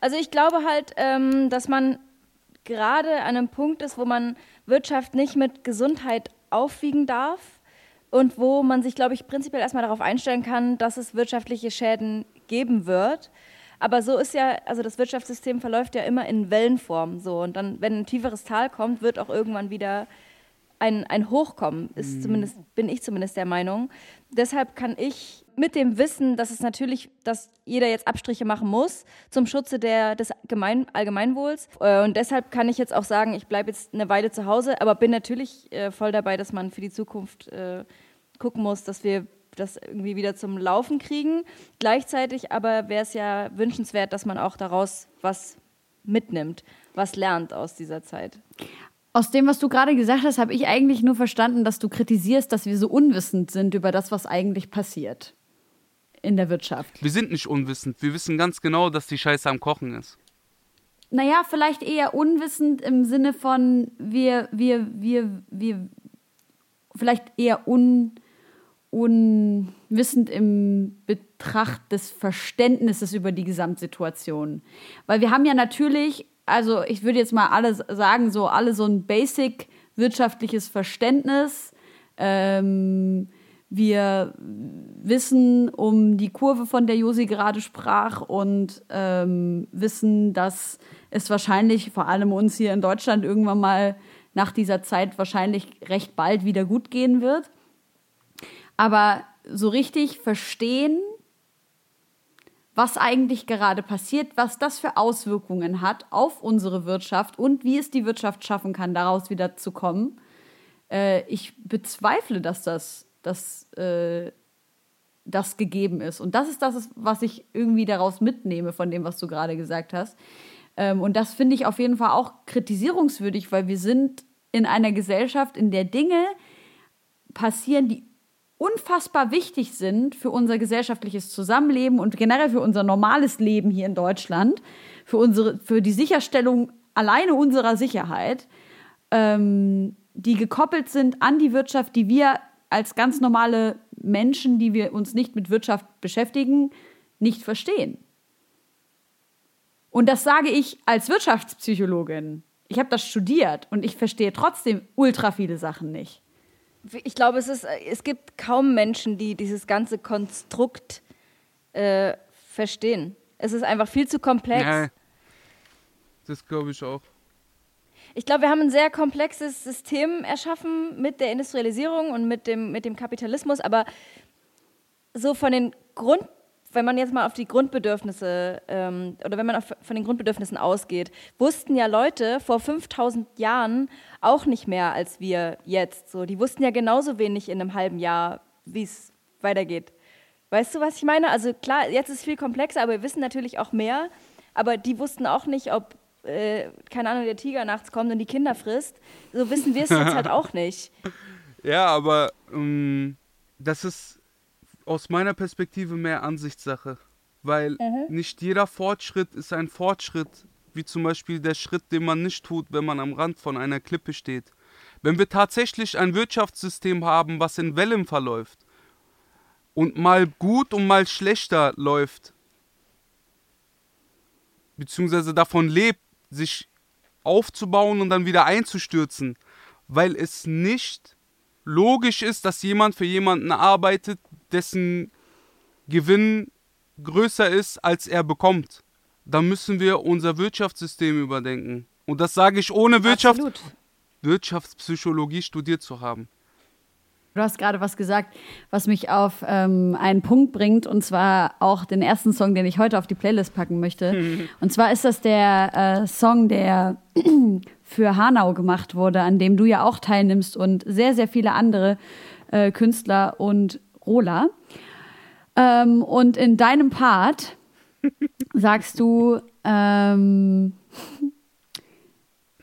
Also ich glaube halt, ähm, dass man gerade an einem Punkt ist, wo man Wirtschaft nicht mit Gesundheit aufwiegen darf und wo man sich, glaube ich, prinzipiell erstmal darauf einstellen kann, dass es wirtschaftliche Schäden geben wird. Aber so ist ja, also das Wirtschaftssystem verläuft ja immer in Wellenform so. Und dann, wenn ein tieferes Tal kommt, wird auch irgendwann wieder ein, ein Hoch kommen, ist zumindest, bin ich zumindest der Meinung. Deshalb kann ich mit dem Wissen, dass es natürlich, dass jeder jetzt Abstriche machen muss zum Schutze der, des Gemein, Allgemeinwohls. Äh, und deshalb kann ich jetzt auch sagen, ich bleibe jetzt eine Weile zu Hause, aber bin natürlich äh, voll dabei, dass man für die Zukunft äh, gucken muss, dass wir das irgendwie wieder zum Laufen kriegen. Gleichzeitig aber wäre es ja wünschenswert, dass man auch daraus was mitnimmt, was lernt aus dieser Zeit. Aus dem, was du gerade gesagt hast, habe ich eigentlich nur verstanden, dass du kritisierst, dass wir so unwissend sind über das, was eigentlich passiert in der Wirtschaft. Wir sind nicht unwissend. Wir wissen ganz genau, dass die Scheiße am Kochen ist. Naja, vielleicht eher unwissend im Sinne von wir, wir, wir, wir, vielleicht eher un, unwissend im Betracht des Verständnisses über die Gesamtsituation. Weil wir haben ja natürlich, also ich würde jetzt mal alle sagen, so alle so ein basic wirtschaftliches Verständnis. Ähm, wir wissen um die Kurve, von der Josi gerade sprach und ähm, wissen, dass es wahrscheinlich, vor allem uns hier in Deutschland, irgendwann mal nach dieser Zeit wahrscheinlich recht bald wieder gut gehen wird. Aber so richtig verstehen, was eigentlich gerade passiert, was das für Auswirkungen hat auf unsere Wirtschaft und wie es die Wirtschaft schaffen kann, daraus wieder zu kommen. Äh, ich bezweifle, dass das, dass, äh, das gegeben ist. Und das ist das, was ich irgendwie daraus mitnehme von dem, was du gerade gesagt hast. Ähm, und das finde ich auf jeden Fall auch kritisierungswürdig, weil wir sind in einer Gesellschaft, in der Dinge passieren, die unfassbar wichtig sind für unser gesellschaftliches Zusammenleben und generell für unser normales Leben hier in Deutschland, für, unsere, für die Sicherstellung alleine unserer Sicherheit, ähm, die gekoppelt sind an die Wirtschaft, die wir als ganz normale Menschen, die wir uns nicht mit Wirtschaft beschäftigen, nicht verstehen. Und das sage ich als Wirtschaftspsychologin. Ich habe das studiert und ich verstehe trotzdem ultra viele Sachen nicht. Ich glaube, es, ist, es gibt kaum Menschen, die dieses ganze Konstrukt äh, verstehen. Es ist einfach viel zu komplex. Ja, das glaube ich auch. Ich glaube, wir haben ein sehr komplexes System erschaffen mit der Industrialisierung und mit dem, mit dem Kapitalismus, aber so von den Grund, wenn man jetzt mal auf die Grundbedürfnisse ähm, oder wenn man auf, von den Grundbedürfnissen ausgeht, wussten ja Leute vor 5000 Jahren auch nicht mehr als wir jetzt. So, die wussten ja genauso wenig in einem halben Jahr, wie es weitergeht. Weißt du, was ich meine? Also klar, jetzt ist es viel komplexer, aber wir wissen natürlich auch mehr. Aber die wussten auch nicht, ob, äh, keine Ahnung, der Tiger nachts kommt und die Kinder frisst. So wissen wir es jetzt halt auch nicht. Ja, aber ähm, das ist aus meiner Perspektive mehr Ansichtssache. Weil mhm. nicht jeder Fortschritt ist ein Fortschritt, wie zum Beispiel der Schritt, den man nicht tut, wenn man am Rand von einer Klippe steht. Wenn wir tatsächlich ein Wirtschaftssystem haben, was in Wellen verläuft, und mal gut und mal schlechter läuft, beziehungsweise davon lebt, sich aufzubauen und dann wieder einzustürzen, weil es nicht logisch ist, dass jemand für jemanden arbeitet, dessen Gewinn größer ist, als er bekommt. Dann müssen wir unser Wirtschaftssystem überdenken. Und das sage ich ohne Wirtschaft, Wirtschaftspsychologie studiert zu haben. Du hast gerade was gesagt, was mich auf ähm, einen Punkt bringt, und zwar auch den ersten Song, den ich heute auf die Playlist packen möchte. Und zwar ist das der äh, Song, der für Hanau gemacht wurde, an dem du ja auch teilnimmst und sehr, sehr viele andere äh, Künstler und Rola. Ähm, und in deinem Part sagst du, ähm,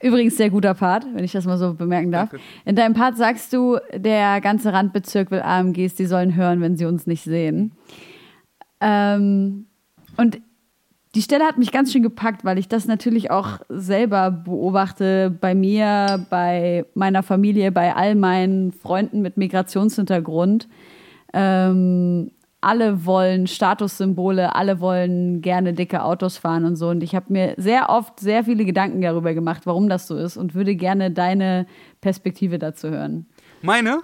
Übrigens sehr guter Part, wenn ich das mal so bemerken darf. Danke. In deinem Part sagst du, der ganze Randbezirk will AMGs, die sollen hören, wenn sie uns nicht sehen. Ähm, und die Stelle hat mich ganz schön gepackt, weil ich das natürlich auch selber beobachte bei mir, bei meiner Familie, bei all meinen Freunden mit Migrationshintergrund. Ähm, alle wollen Statussymbole, alle wollen gerne dicke Autos fahren und so. Und ich habe mir sehr oft sehr viele Gedanken darüber gemacht, warum das so ist und würde gerne deine Perspektive dazu hören. Meine?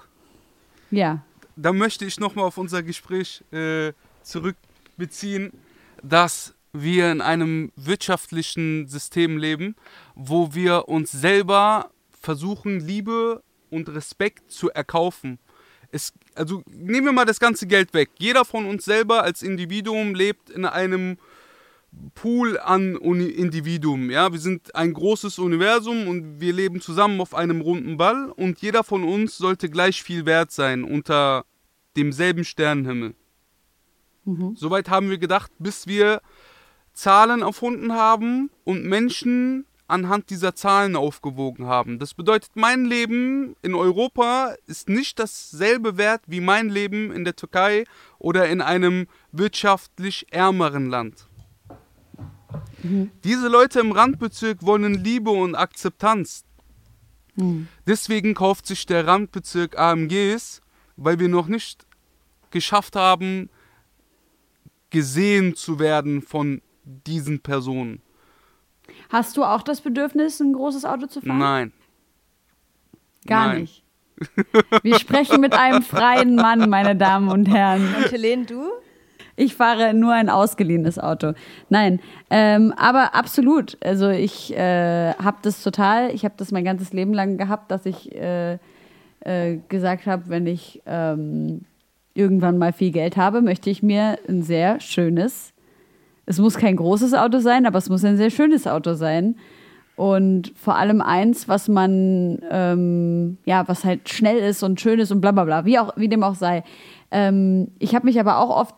Ja. Da möchte ich nochmal auf unser Gespräch äh, zurückbeziehen, dass wir in einem wirtschaftlichen System leben, wo wir uns selber versuchen, Liebe und Respekt zu erkaufen es, also nehmen wir mal das ganze Geld weg. Jeder von uns selber als Individuum lebt in einem Pool an Uni Individuen. Ja, wir sind ein großes Universum und wir leben zusammen auf einem runden Ball und jeder von uns sollte gleich viel wert sein unter demselben Sternenhimmel. Mhm. Soweit haben wir gedacht, bis wir Zahlen erfunden haben und Menschen anhand dieser Zahlen aufgewogen haben. Das bedeutet, mein Leben in Europa ist nicht dasselbe wert wie mein Leben in der Türkei oder in einem wirtschaftlich ärmeren Land. Mhm. Diese Leute im Randbezirk wollen Liebe und Akzeptanz. Mhm. Deswegen kauft sich der Randbezirk AMGs, weil wir noch nicht geschafft haben, gesehen zu werden von diesen Personen. Hast du auch das Bedürfnis, ein großes Auto zu fahren? Nein. Gar Nein. nicht. Wir sprechen mit einem freien Mann, meine Damen und Herren. Und Helene, du? Ich fahre nur ein ausgeliehenes Auto. Nein, ähm, aber absolut. Also ich äh, habe das total, ich habe das mein ganzes Leben lang gehabt, dass ich äh, äh, gesagt habe, wenn ich ähm, irgendwann mal viel Geld habe, möchte ich mir ein sehr schönes es muss kein großes Auto sein, aber es muss ein sehr schönes Auto sein. Und vor allem eins, was man, ähm, ja, was halt schnell ist und schön ist und bla bla bla, wie, auch, wie dem auch sei. Ähm, ich habe mich aber auch oft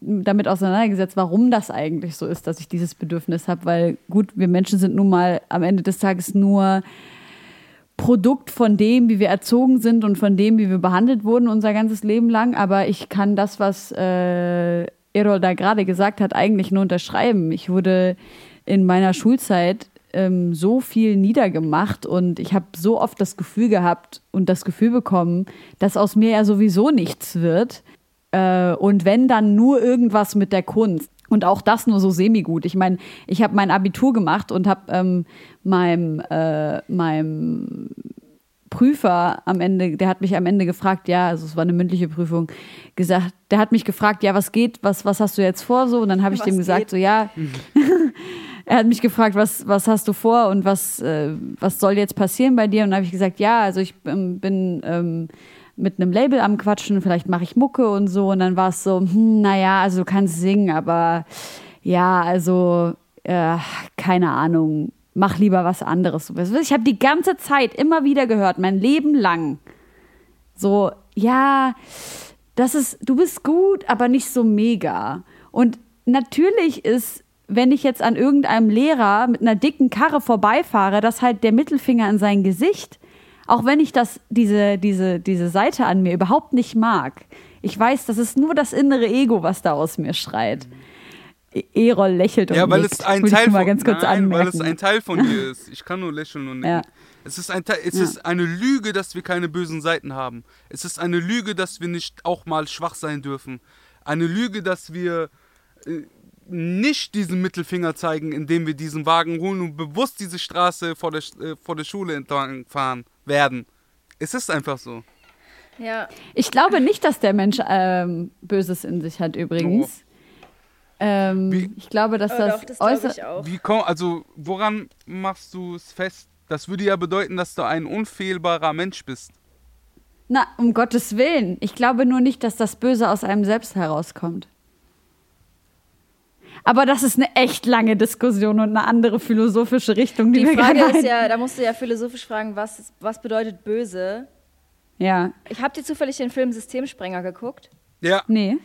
damit auseinandergesetzt, warum das eigentlich so ist, dass ich dieses Bedürfnis habe, weil gut, wir Menschen sind nun mal am Ende des Tages nur Produkt von dem, wie wir erzogen sind und von dem, wie wir behandelt wurden unser ganzes Leben lang, aber ich kann das, was äh, Errol da gerade gesagt hat, eigentlich nur unterschreiben. Ich wurde in meiner Schulzeit ähm, so viel niedergemacht und ich habe so oft das Gefühl gehabt und das Gefühl bekommen, dass aus mir ja sowieso nichts wird. Äh, und wenn dann nur irgendwas mit der Kunst. Und auch das nur so semi-gut. Ich meine, ich habe mein Abitur gemacht und habe ähm, meinem, äh, meinem Prüfer am Ende, der hat mich am Ende gefragt, ja, also es war eine mündliche Prüfung, gesagt, der hat mich gefragt, ja, was geht, was, was hast du jetzt vor so? Und dann habe ich Was dem gesagt, geht? so ja, er hat mich gefragt, was, was hast du vor und was, äh, was soll jetzt passieren bei dir? Und dann habe ich gesagt, ja, also ich ähm, bin ähm, mit einem Label am Quatschen, vielleicht mache ich Mucke und so. Und dann war es so, hm, naja, also du kannst singen, aber ja, also äh, keine Ahnung, mach lieber was anderes. Ich habe die ganze Zeit immer wieder gehört, mein Leben lang. So, ja, das ist, du bist gut, aber nicht so mega. Und natürlich ist, wenn ich jetzt an irgendeinem Lehrer mit einer dicken Karre vorbeifahre, das halt der Mittelfinger in sein Gesicht. Auch wenn ich das, diese, diese, diese Seite an mir überhaupt nicht mag. Ich weiß, das ist nur das innere Ego, was da aus mir schreit. E- Erol lächelt und Ja, weil nickt. es ein ich Teil mal von, ganz kurz nein, weil es ein Teil von dir ist. Ich kann nur lächeln und nicken. Ja. Es ist ein Teil, es Ja. ist eine Lüge, dass wir keine bösen Seiten haben. Es ist eine Lüge, dass wir nicht auch mal schwach sein dürfen. Eine Lüge, dass wir äh, nicht diesen Mittelfinger zeigen, indem wir diesen Wagen holen und bewusst diese Straße vor der, äh, vor der Schule entlang fahren werden. Es ist einfach so. Ja, Ich glaube nicht, dass der Mensch ähm, Böses in sich hat, übrigens. Ähm, Wie- ich glaube, dass oh, das, doch, das glaube äußer ich auch. Wie komm, also woran machst du es fest? Das würde ja bedeuten, dass du ein unfehlbarer Mensch bist. Na, um Gottes Willen. Ich glaube nur nicht, dass das Böse aus einem selbst herauskommt. Aber das ist eine echt lange Diskussion und eine andere philosophische Richtung, die, Die Frage ist ja, da musst du ja philosophisch fragen, was, was bedeutet böse? Ja, Ich habe dir zufällig den Film Systemsprenger geguckt. Ja, nee.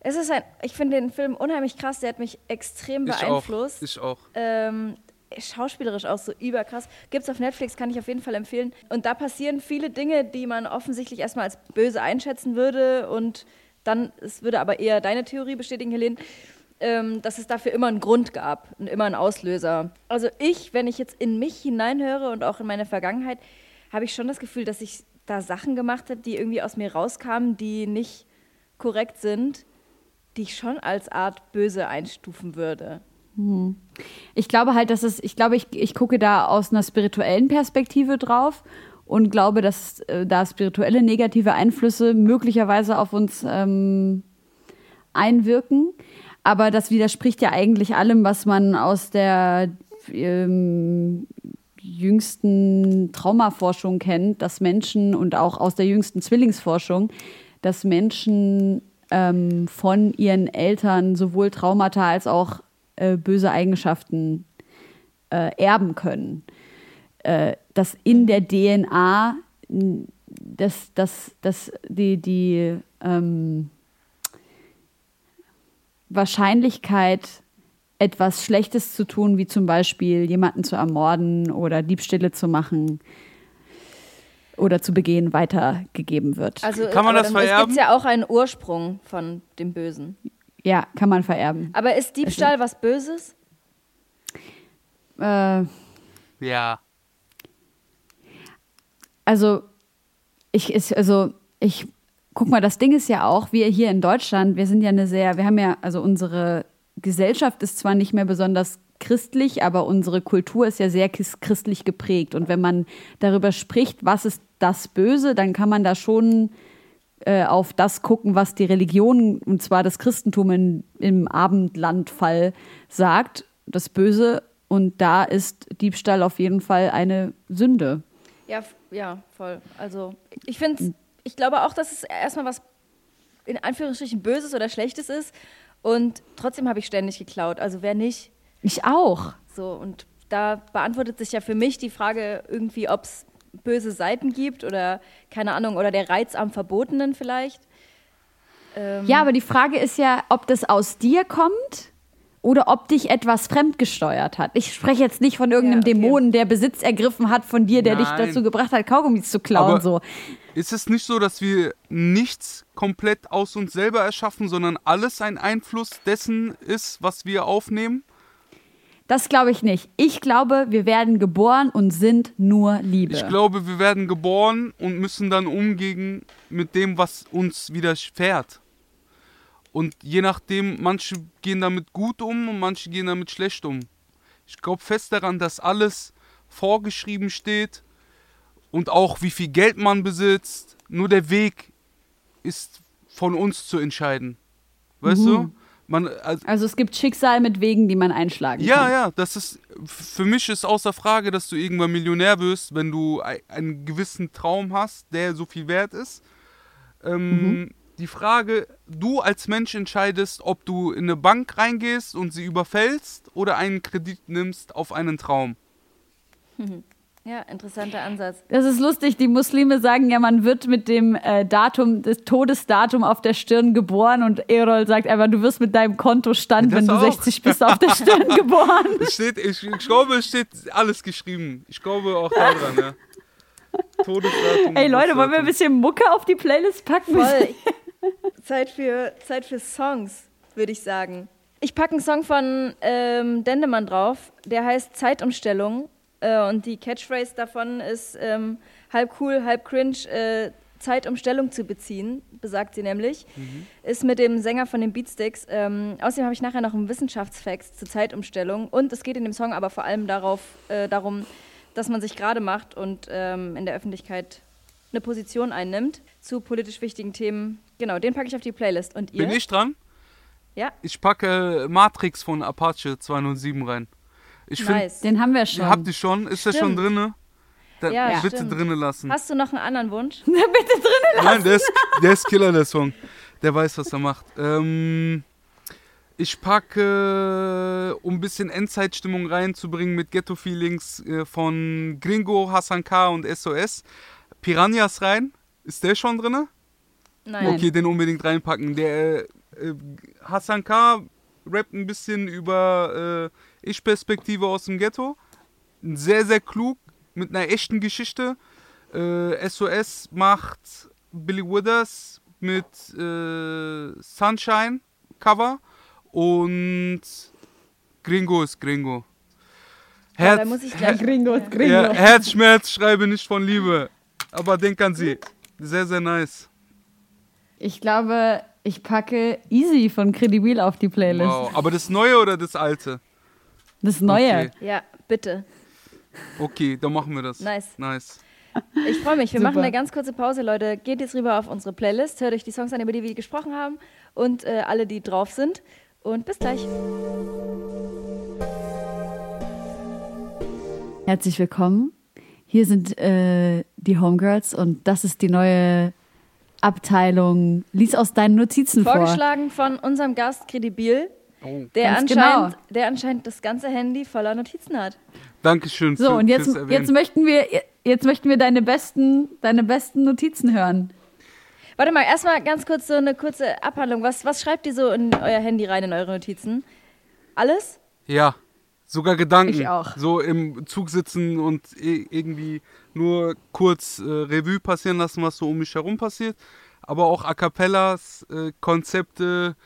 Es ist ein, ich finde den Film unheimlich krass, der hat mich extrem ich auch. beeinflusst. Ich auch. ähm, schauspielerisch auch so überkrass. Gibt's auf Netflix, kann ich auf jeden Fall empfehlen. Und da passieren viele Dinge, die man offensichtlich erstmal als böse einschätzen würde und dann, es würde aber eher deine Theorie bestätigen, Helene, ähm, dass es dafür immer einen Grund gab und immer einen Auslöser. Also ich, wenn ich jetzt in mich hineinhöre und auch in meine Vergangenheit, habe ich schon das Gefühl, dass ich da Sachen gemacht habe, die irgendwie aus mir rauskamen, die nicht korrekt sind, die ich schon als Art böse einstufen würde. Ich glaube halt, dass es, ich glaube, ich, ich gucke da aus einer spirituellen Perspektive drauf und glaube, dass äh, da spirituelle negative Einflüsse möglicherweise auf uns ähm, einwirken. Aber das widerspricht ja eigentlich allem, was man aus der ähm, jüngsten Traumaforschung kennt, dass Menschen und auch aus der jüngsten Zwillingsforschung, dass Menschen ähm, von ihren Eltern sowohl Traumata als auch äh, böse Eigenschaften äh, erben können. Äh, dass in der DNA dass, dass, dass die, die ähm, Wahrscheinlichkeit, etwas Schlechtes zu tun, wie zum Beispiel jemanden zu ermorden oder Diebstähle zu machen oder zu begehen, weitergegeben wird. Also Kann man das dann vererben? gibt ja auch einen Ursprung von dem Bösen. ja, kann man vererben. Aber ist Diebstahl was Böses? Äh, Ja. also ich ist also ich guck mal, das Ding ist ja auch, wir hier in Deutschland, wir sind ja eine sehr, wir haben ja also unsere Gesellschaft ist zwar nicht mehr besonders christlich, aber unsere Kultur ist ja sehr christlich geprägt und wenn man darüber spricht, was ist das Böse, dann kann man da schon äh, auf das gucken, was die Religion, und zwar das Christentum in, im Abendlandfall sagt, das Böse. Und da ist Diebstahl auf jeden Fall eine Sünde. Ja, ja, voll. Also ich finde, ich glaube auch, dass es erstmal was in Anführungsstrichen Böses oder Schlechtes ist. Und trotzdem habe ich ständig geklaut. Also wer nicht? Ich auch. So, und da beantwortet sich ja für mich die Frage irgendwie, ob es böse Seiten gibt oder keine Ahnung, oder der Reiz am Verbotenen vielleicht. Ähm, Ja, aber die Frage ist ja, ob das aus dir kommt oder ob dich etwas fremdgesteuert hat. Ich spreche jetzt nicht von irgendeinem Ja, okay. Dämonen, der Besitz ergriffen hat von dir, der dich Nein. dazu gebracht hat, Kaugummis zu klauen. Aber- so. Ist es nicht so, dass wir nichts komplett aus uns selber erschaffen, sondern alles ein Einfluss dessen ist, was wir aufnehmen? Das glaube ich nicht. Ich glaube, wir werden geboren und sind nur Liebe. Ich glaube, wir werden geboren und müssen dann umgehen mit dem, was uns widerfährt. Und je nachdem, manche gehen damit gut um und manche gehen damit schlecht um. Ich glaube fest daran, dass alles vorgeschrieben steht und auch wie viel Geld man besitzt. Nur der Weg ist von uns zu entscheiden. Weißt du? Man, also, Also es gibt Schicksal mit Wegen, die man einschlagen ja, kann. ja, das ist für mich ist außer Frage, dass du irgendwann Millionär wirst, wenn du ei- einen gewissen Traum hast, der so viel wert ist. Ähm, Die Frage, du als Mensch entscheidest, ob du in eine Bank reingehst und sie überfällst oder einen Kredit nimmst auf einen Traum. Ja, interessanter Ansatz. Das ist lustig. Die Muslime sagen ja, man wird mit dem äh, Datum, das Todesdatum auf der Stirn geboren und Erol sagt einfach, du wirst mit deinem Kontostand, Das wenn du auch. 60 bist, auf der Stirn geboren. Es steht, ich, ich glaube, es steht alles geschrieben. Ich glaube auch daran, ja. Todesdatum. Ey Leute, wollen wir ein bisschen Mucke auf die Playlist packen? Voll. Zeit, für, Zeit für Songs, würde ich sagen. Ich packe einen Song von ähm, Dendemann drauf, der heißt Zeitumstellung. Äh, und die Catchphrase davon ist ähm, halb cool, halb cringe, äh, Zeitumstellung zu beziehen, besagt sie nämlich. Ist mit dem Sänger von den Beatsticks. Ähm, außerdem habe ich nachher noch einen Wissenschaftsfact zur Zeitumstellung. Und es geht in dem Song aber vor allem darauf, äh, darum, dass man sich gerade macht und ähm, in der Öffentlichkeit eine Position einnimmt zu politisch wichtigen Themen. Genau, den packe ich auf die Playlist. Und ihr? Bin ich dran? Ja, Ich packe Matrix von Apache 207 rein. Ich finde, nice. Den haben wir schon. habt ihr schon? Ist der schon drinne? Da, Ja, bitte stimmt. drinne lassen. Hast du noch einen anderen Wunsch? Bitte drin. Nein, der ist, der ist Killer, der Song. Der weiß, was er macht. Ähm, ich packe, um ein bisschen Endzeitstimmung reinzubringen mit Ghetto-Feelings äh, von Gringo, Hassan K. und SOS, Piranhas rein. Ist der schon drinne? Nein. Okay, den unbedingt reinpacken. Der äh, Hassan K. rappt ein bisschen über äh, Ich-Perspektive aus dem Ghetto. Sehr, sehr klug, mit einer echten Geschichte. Äh, SOS macht Billy Withers mit äh, Sunshine Cover und Gringo ist Gringo. Ja, da muss ich gleich. Gringo ist Gringo. ja, Herzschmerz, schreibe nicht von Liebe. Aber denk an sie. Sehr, sehr nice. Ich glaube, ich packe Easy von Credibil auf die Playlist. Wow. Aber das Neue oder das Alte? Das Neue. Okay. Ja, bitte. Okay, dann machen wir das. Nice. Nice. Ich freue mich. Wir Super. machen eine ganz kurze Pause, Leute. Geht jetzt rüber auf unsere Playlist, hört euch die Songs an, über die wir gesprochen haben und äh, alle, die drauf sind. Und bis gleich. Herzlich willkommen. Hier sind äh, die Homegirls und das ist die neue Abteilung. Lies aus deinen Notizen vor. Vorgeschlagen von unserem Gast Credibil, Oh. der anscheinend, genau. der anscheinend das ganze Handy voller Notizen hat. Dankeschön So, für, und jetzt, jetzt, möchten wir, jetzt möchten wir deine besten, deine besten Notizen hören. Warte mal, erstmal ganz kurz so eine kurze Abhandlung. Was, was schreibt ihr so in euer Handy rein, in eure Notizen? Alles? Ja, sogar Gedanken. Ich auch. So im Zug sitzen und i- irgendwie nur kurz äh, Revue passieren lassen, was so um mich herum passiert. Aber auch A Cappellas, äh, Konzepte,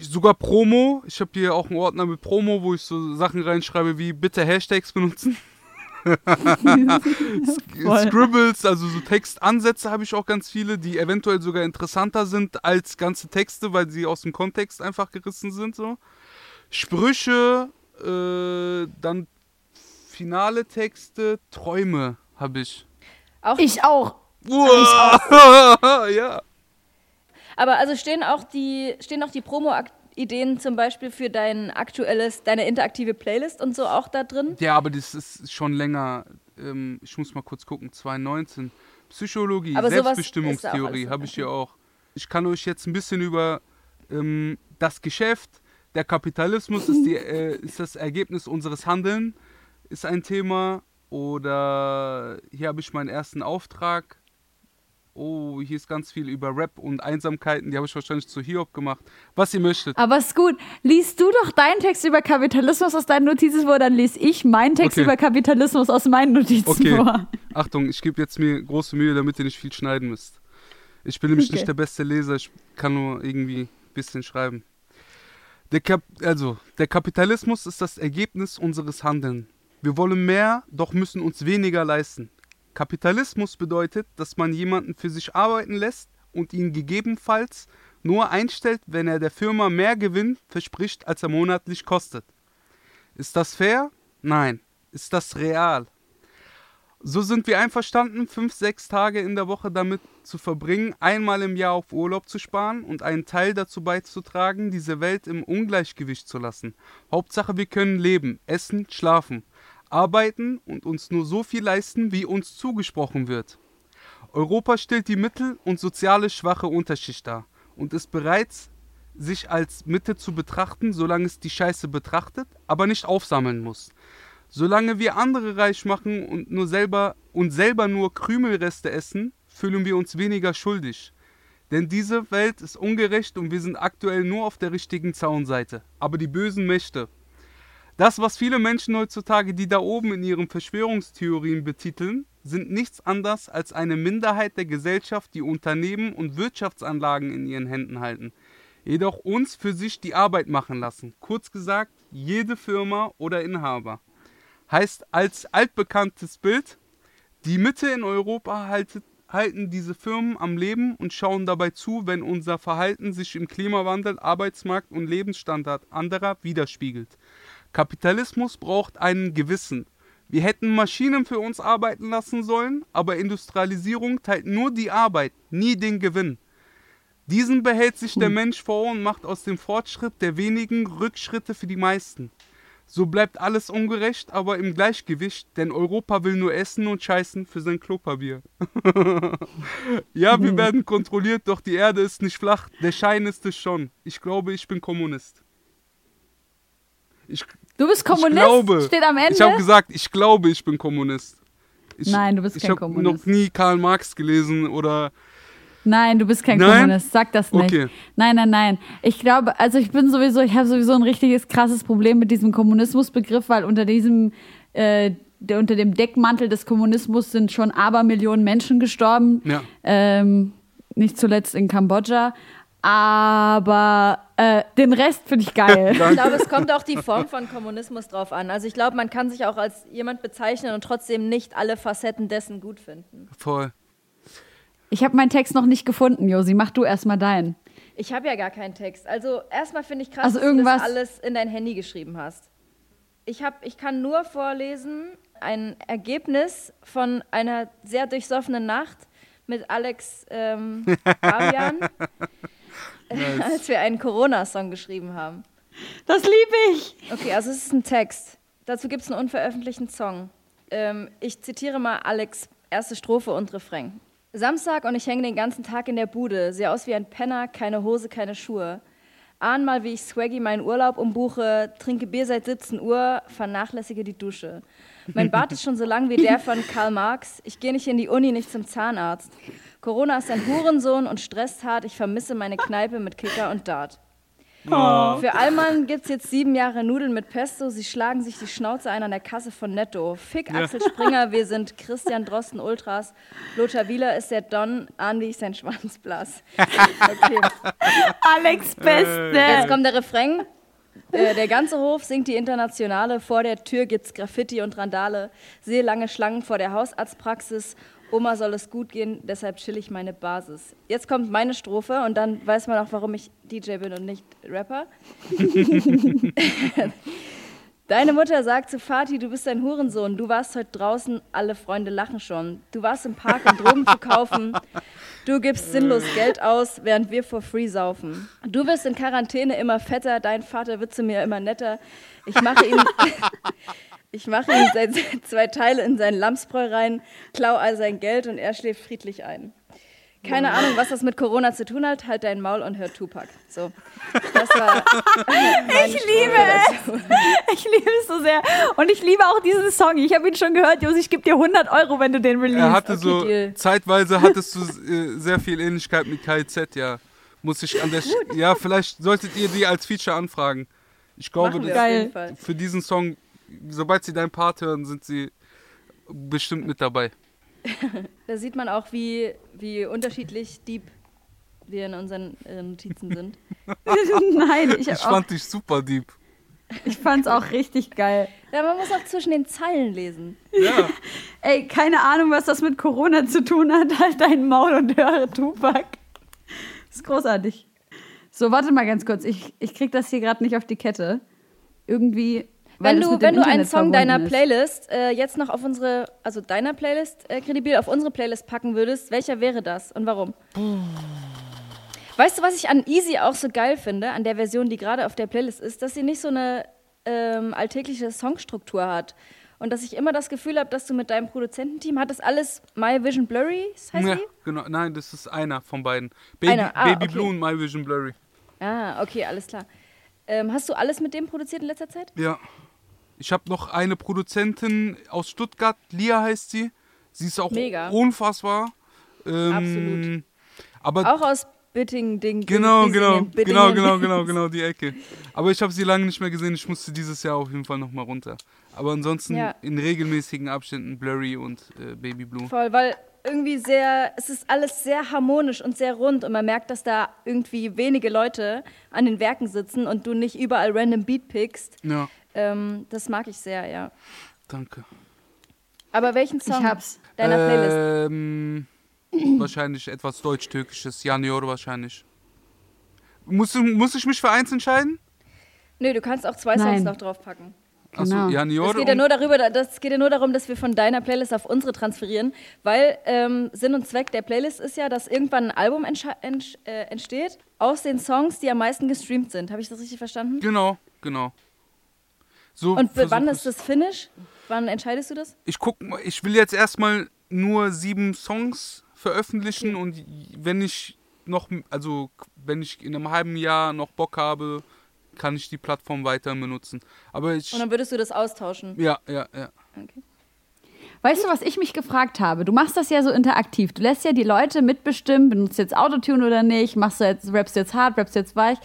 sogar Promo. Ich habe hier auch einen Ordner mit Promo, wo ich so Sachen reinschreibe wie bitte Hashtags benutzen. Scribbles, also so Textansätze habe ich auch ganz viele, die eventuell sogar interessanter sind als ganze Texte, weil sie aus dem Kontext einfach gerissen sind. So. Sprüche, äh, dann finale Texte, Träume habe ich. Auch, Ich auch. Wow. ja. Aber also stehen auch die, stehen auch die Promo-Ideen zum Beispiel für dein aktuelles, deine interaktive Playlist und so auch da drin? ja, aber das ist schon länger. Ähm, ich muss mal kurz gucken. 2019. Psychologie, Aber Selbstbestimmungstheorie habe ich hier auch. Ich kann euch jetzt ein bisschen über ähm, das Geschäft, der Kapitalismus ist, die, äh, ist das Ergebnis unseres Handelns, ist ein Thema. Oder hier habe ich meinen ersten Auftrag. Oh, hier ist ganz viel über Rap und Einsamkeiten. Die habe ich wahrscheinlich zu Hiob gemacht. Was ihr möchtet. Aber ist gut. Liest du doch deinen Text über Kapitalismus aus deinen Notizen vor, dann lese ich meinen Text Okay. über Kapitalismus aus meinen Notizen Okay. vor. Achtung, ich gebe jetzt mir große Mühe, damit ihr nicht viel schneiden müsst. Ich bin nämlich Okay. nicht der beste Leser, ich kann nur irgendwie ein bisschen schreiben. Der Kap also, der Kapitalismus ist das Ergebnis unseres Handelns. Wir wollen mehr, doch müssen uns weniger leisten. Kapitalismus bedeutet, dass man jemanden für sich arbeiten lässt und ihn gegebenenfalls nur einstellt, wenn er der Firma mehr Gewinn verspricht, als er monatlich kostet. Ist das fair? Nein. Ist das real? So sind wir einverstanden, fünf, sechs Tage in der Woche damit zu verbringen, einmal im Jahr auf Urlaub zu sparen und einen Teil dazu beizutragen, diese Welt im Ungleichgewicht zu lassen. Hauptsache, wir können leben, essen, schlafen, arbeiten und uns nur so viel leisten, wie uns zugesprochen wird. Europa stellt die Mittel- und soziale schwache Unterschicht dar und ist bereit, sich als Mitte zu betrachten, solange es die Scheiße betrachtet, aber nicht aufsammeln muss. Solange wir andere reich machen und nur selber und selber nur Krümelreste essen, fühlen wir uns weniger schuldig. Denn diese Welt ist ungerecht und wir sind aktuell nur auf der richtigen Zaunseite. Aber die bösen Mächte. Das, was viele Menschen heutzutage, die da oben in ihren Verschwörungstheorien betiteln, sind nichts anderes als eine Minderheit der Gesellschaft, die Unternehmen und Wirtschaftsanlagen in ihren Händen halten. Jedoch uns für sich die Arbeit machen lassen. Kurz gesagt, jede Firma oder Inhaber heißt als altbekanntes Bild, die Mitte in Europa haltet, halten diese Firmen am Leben und schauen dabei zu, wenn unser Verhalten sich im Klimawandel, Arbeitsmarkt und Lebensstandard anderer widerspiegelt. Kapitalismus braucht einen Gewissen. Wir hätten Maschinen für uns arbeiten lassen sollen, aber Industrialisierung teilt nur die Arbeit, nie den Gewinn. Diesen behält sich der Mensch vor und macht aus dem Fortschritt der wenigen Rückschritte für die meisten. So bleibt alles ungerecht, aber im Gleichgewicht, denn Europa will nur essen und scheißen für sein Klopapier. ja, wir werden kontrolliert, doch die Erde ist nicht flach. Der Schein ist es schon. Ich glaube, ich bin Kommunist. Ich, du bist Kommunist? Ich glaube, Steht am Ende? Ich habe gesagt, ich glaube, ich bin Kommunist. Ich, Nein, du bist kein Kommunist. Ich habe noch nie Karl Marx gelesen oder Nein, du bist kein nein? Kommunist. Sag das nicht. Okay. Nein, nein, nein. Ich glaube, also ich bin sowieso, ich habe sowieso ein richtiges krasses Problem mit diesem Kommunismusbegriff, weil unter diesem, äh, unter dem Deckmantel des Kommunismus sind schon Abermillionen Menschen gestorben. Ja. Ähm, nicht zuletzt in Kambodscha. Aber äh, den Rest finde ich geil. ich glaube, es kommt auch die Form von Kommunismus drauf an. Also ich glaube, man kann sich auch als jemand bezeichnen und trotzdem nicht alle Facetten dessen gut finden. Voll. Ich habe meinen Text noch nicht gefunden, Josi. Mach du erstmal deinen. Ich habe ja gar keinen Text. Also erstmal finde ich krass, also dass du das alles in dein Handy geschrieben hast. Ich, hab, ich kann nur vorlesen ein Ergebnis von einer sehr durchsoffenen Nacht mit Alex ähm, Fabian, nice. als wir einen Corona-Song geschrieben haben. Das liebe ich. Okay, also es ist ein Text. Dazu gibt es einen unveröffentlichten Song. Ähm, ich zitiere mal Alex erste Strophe und Refrain. Samstag und ich hänge den ganzen Tag in der Bude, sehe aus wie ein Penner, keine Hose, keine Schuhe. Ahn mal, wie ich Swaggy meinen Urlaub umbuche, trinke Bier seit 17 Uhr, vernachlässige die Dusche. Mein Bart ist schon so lang wie der von Karl Marx. Ich gehe nicht in die Uni, nicht zum Zahnarzt. Corona ist ein Hurensohn und stresst hart. Ich vermisse meine Kneipe mit Kicker und Dart. Oh. Für Allmann gibt es jetzt sieben Jahre Nudeln mit Pesto. Sie schlagen sich die Schnauze ein an der Kasse von Netto. Fick ja. Axel Springer, wir sind Christian Drosten Ultras. Lothar Wieler ist der Don, Andi ist sein Schwanzblas. Okay. Alex Beste. Jetzt kommt der Refrain. Äh, der ganze Hof singt die Internationale. Vor der Tür gibt's Graffiti und Randale. Sehe lange Schlangen vor der Hausarztpraxis. Oma soll es gut gehen, deshalb chill ich meine Basis. Jetzt kommt meine Strophe und dann weiß man auch, warum ich DJ bin und nicht Rapper. Deine Mutter sagt zu Fatih, du bist ein Hurensohn. Du warst heute draußen, alle Freunde lachen schon. Du warst im Park, um Drogen zu kaufen. Du gibst sinnlos Geld aus, während wir for free saufen. Du wirst in Quarantäne immer fetter, dein Vater wird zu mir immer netter. Ich mache ihn, Ich mache ihm zwei Teile in seinen Lamsbräu rein, klau all sein Geld und er schläft friedlich ein. Keine Ahnung, was das mit Corona zu tun hat. Halt dein Maul und hör Tupac. So, das war. ich liebe es. Ich liebe es so sehr. Und ich liebe auch diesen Song. Ich habe ihn schon gehört, Jos. Ich gebe dir 100 Euro, wenn du den release. Er hatte okay, so deal. zeitweise hattest du äh, sehr viel Ähnlichkeit mit KZ, ja. Muss ich an der. Sch ja, vielleicht solltet ihr die als Feature anfragen. Ich glaube, das, für diesen Song sobald sie deinen Part hören, sind sie bestimmt mit dabei. da sieht man auch, wie, wie unterschiedlich deep wir in unseren äh, Notizen sind. Nein, ich, ich fand dich super deep. Ich fand's auch richtig geil. Ja, man muss auch zwischen den Zeilen lesen. Ja. Ey, keine Ahnung, was das mit Corona zu tun hat. Halt dein Maul und höre Tupac. Das ist großartig. So, warte mal ganz kurz. Ich, ich krieg das hier gerade nicht auf die Kette. Irgendwie. Wenn du, wenn du einen Song deiner ist. Playlist äh, jetzt noch auf unsere, also deiner Playlist, äh, kredibil, auf unsere Playlist packen würdest, welcher wäre das und warum? Weißt du, was ich an Easy auch so geil finde, an der Version, die gerade auf der Playlist ist, dass sie nicht so eine ähm, alltägliche Songstruktur hat. Und dass ich immer das Gefühl habe, dass du mit deinem Produzententeam, hat das alles My Vision Blurry, heißt ja, die? genau. Nein, das ist einer von beiden. Baby, ah, Baby okay. Blue und My Vision Blurry. Ah, okay, alles klar. Ähm, hast du alles mit dem produziert in letzter Zeit? Ja. Ich habe noch eine Produzentin aus Stuttgart, Lia heißt sie. Sie ist auch Mega. unfassbar. Ähm, Absolut. Aber auch aus Bitting, Ding, Genau, genau, genau, genau, genau, genau, die Ecke. Aber ich habe sie lange nicht mehr gesehen. Ich musste dieses Jahr auf jeden Fall noch mal runter. Aber ansonsten ja. in regelmäßigen Abständen Blurry und äh, Baby Blue. Voll, weil irgendwie sehr, es ist alles sehr harmonisch und sehr rund und man merkt, dass da irgendwie wenige Leute an den Werken sitzen und du nicht überall random Beat pickst. Ja. Ähm, das mag ich sehr, ja. Danke. Aber welchen Song ich hab's. deiner Playlist? Ähm, wahrscheinlich etwas deutsch-türkisches, Janior wahrscheinlich. Muss, muss ich mich für eins entscheiden? Nö, du kannst auch zwei Nein. Songs noch draufpacken. Genau. Achso, ja, Nior. Es geht ja nur darüber, das geht ja nur darum, dass wir von deiner Playlist auf unsere transferieren, weil ähm, Sinn und Zweck der Playlist ist ja, dass irgendwann ein Album ent äh, entsteht aus den Songs, die am meisten gestreamt sind. Habe ich das richtig verstanden? Genau, genau. So und wann ist das Finish? Wann entscheidest du das? Ich guck, ich will jetzt erstmal nur sieben Songs veröffentlichen okay. und wenn ich noch, also wenn ich in einem halben Jahr noch Bock habe, kann ich die Plattform weiter benutzen. Aber ich, Und dann würdest du das austauschen? Ja, ja, ja. Okay. Weißt du, was ich mich gefragt habe? Du machst das ja so interaktiv. Du lässt ja die Leute mitbestimmen, benutzt jetzt Autotune oder nicht, machst du jetzt, rappst jetzt hart, rappst jetzt weich.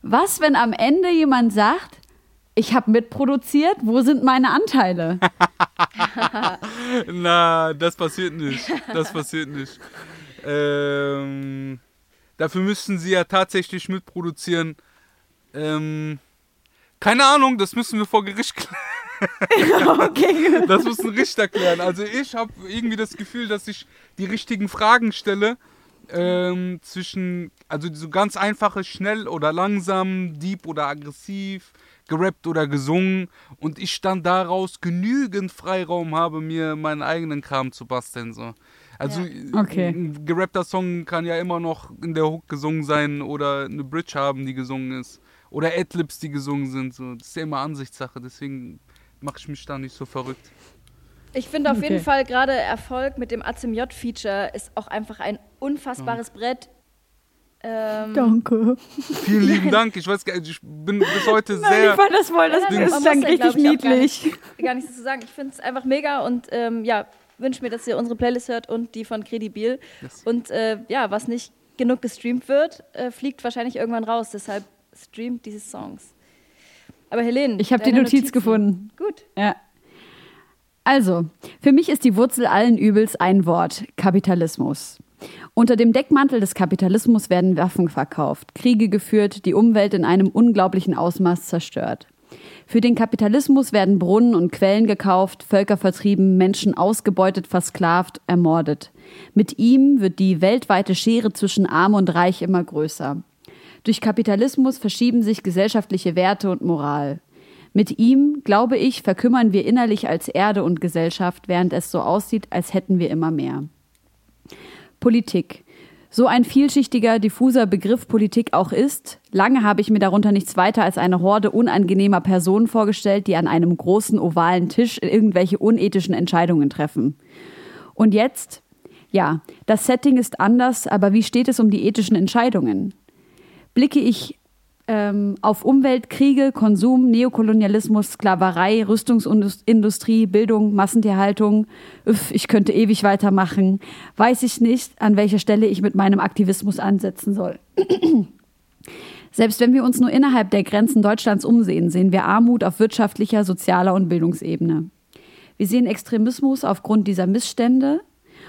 Was, wenn am Ende jemand sagt, ich habe mitproduziert, wo sind meine Anteile? Na, das passiert nicht. Das passiert nicht. Ähm, dafür müssten sie ja tatsächlich mitproduzieren. Ähm, keine Ahnung, das müssen wir vor Gericht klären. okay. Das muss ein Richter klären. Also ich habe irgendwie das Gefühl, dass ich die richtigen Fragen stelle. Ähm, zwischen, also so ganz einfache, schnell oder langsam, deep oder aggressiv, gerappt oder gesungen und ich dann daraus genügend Freiraum habe, mir meinen eigenen Kram zu basteln. So. Also ja. okay. ein gerappter Song kann ja immer noch in der Hook gesungen sein oder eine Bridge haben, die gesungen ist oder Adlibs, die gesungen sind. So. Das ist ja immer Ansichtssache, deswegen mache ich mich da nicht so verrückt. Ich finde auf okay. jeden Fall gerade Erfolg mit dem ACMJ-Feature ist auch einfach ein unfassbares ja. Brett. Ähm Danke. Vielen lieben Dank. Ich weiß gar nicht, ich bin bis heute Nein, sehr. Ich fand das wohl, das ja, ist dann richtig niedlich. Gar nicht, gar nichts zu sagen. Ich finde es einfach mega und ähm, ja, wünsche mir, dass ihr unsere Playlist hört und die von Credibil. Yes. Und äh, ja, was nicht genug gestreamt wird, äh, fliegt wahrscheinlich irgendwann raus. Deshalb streamt diese Songs. Aber Helene, ich habe die Notiz Notizen. gefunden. Gut. Ja. Also, für mich ist die Wurzel allen Übels ein Wort: Kapitalismus. Unter dem Deckmantel des Kapitalismus werden Waffen verkauft, Kriege geführt, die Umwelt in einem unglaublichen Ausmaß zerstört. Für den Kapitalismus werden Brunnen und Quellen gekauft, Völker vertrieben, Menschen ausgebeutet, versklavt, ermordet. Mit ihm wird die weltweite Schere zwischen Arm und Reich immer größer. Durch Kapitalismus verschieben sich gesellschaftliche Werte und Moral. Mit ihm, glaube ich, verkümmern wir innerlich als Erde und Gesellschaft, während es so aussieht, als hätten wir immer mehr. Politik. So ein vielschichtiger, diffuser Begriff Politik auch ist, lange habe ich mir darunter nichts weiter als eine Horde unangenehmer Personen vorgestellt, die an einem großen ovalen Tisch irgendwelche unethischen Entscheidungen treffen. Und jetzt? Ja, das Setting ist anders, aber wie steht es um die ethischen Entscheidungen? blicke ich ähm, auf Umwelt, Kriege, Konsum, Neokolonialismus, Sklaverei, Rüstungsindustrie, Bildung, Massentierhaltung. Üff, ich könnte ewig weitermachen. Weiß ich nicht, an welcher Stelle ich mit meinem Aktivismus ansetzen soll. Selbst wenn wir uns nur innerhalb der Grenzen Deutschlands umsehen, sehen wir Armut auf wirtschaftlicher, sozialer und Bildungsebene. Wir sehen Extremismus aufgrund dieser Missstände.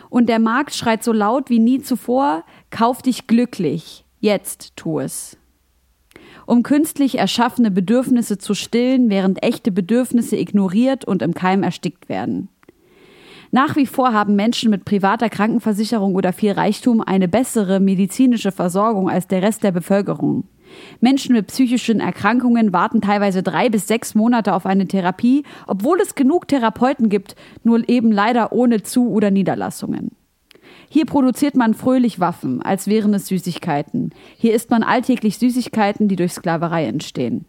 Und der Markt schreit so laut wie nie zuvor, kauf dich glücklich. Jetzt tu es. Um künstlich erschaffene Bedürfnisse zu stillen, während echte Bedürfnisse ignoriert und im Keim erstickt werden. Nach wie vor haben Menschen mit privater Krankenversicherung oder viel Reichtum eine bessere medizinische Versorgung als der Rest der Bevölkerung. Menschen mit psychischen Erkrankungen warten teilweise drei bis sechs Monate auf eine Therapie, obwohl es genug Therapeuten gibt, nur eben leider ohne Zu- oder Niederlassungen. Hier produziert man fröhlich Waffen, als wären es Süßigkeiten. Hier isst man alltäglich Süßigkeiten, die durch Sklaverei entstehen.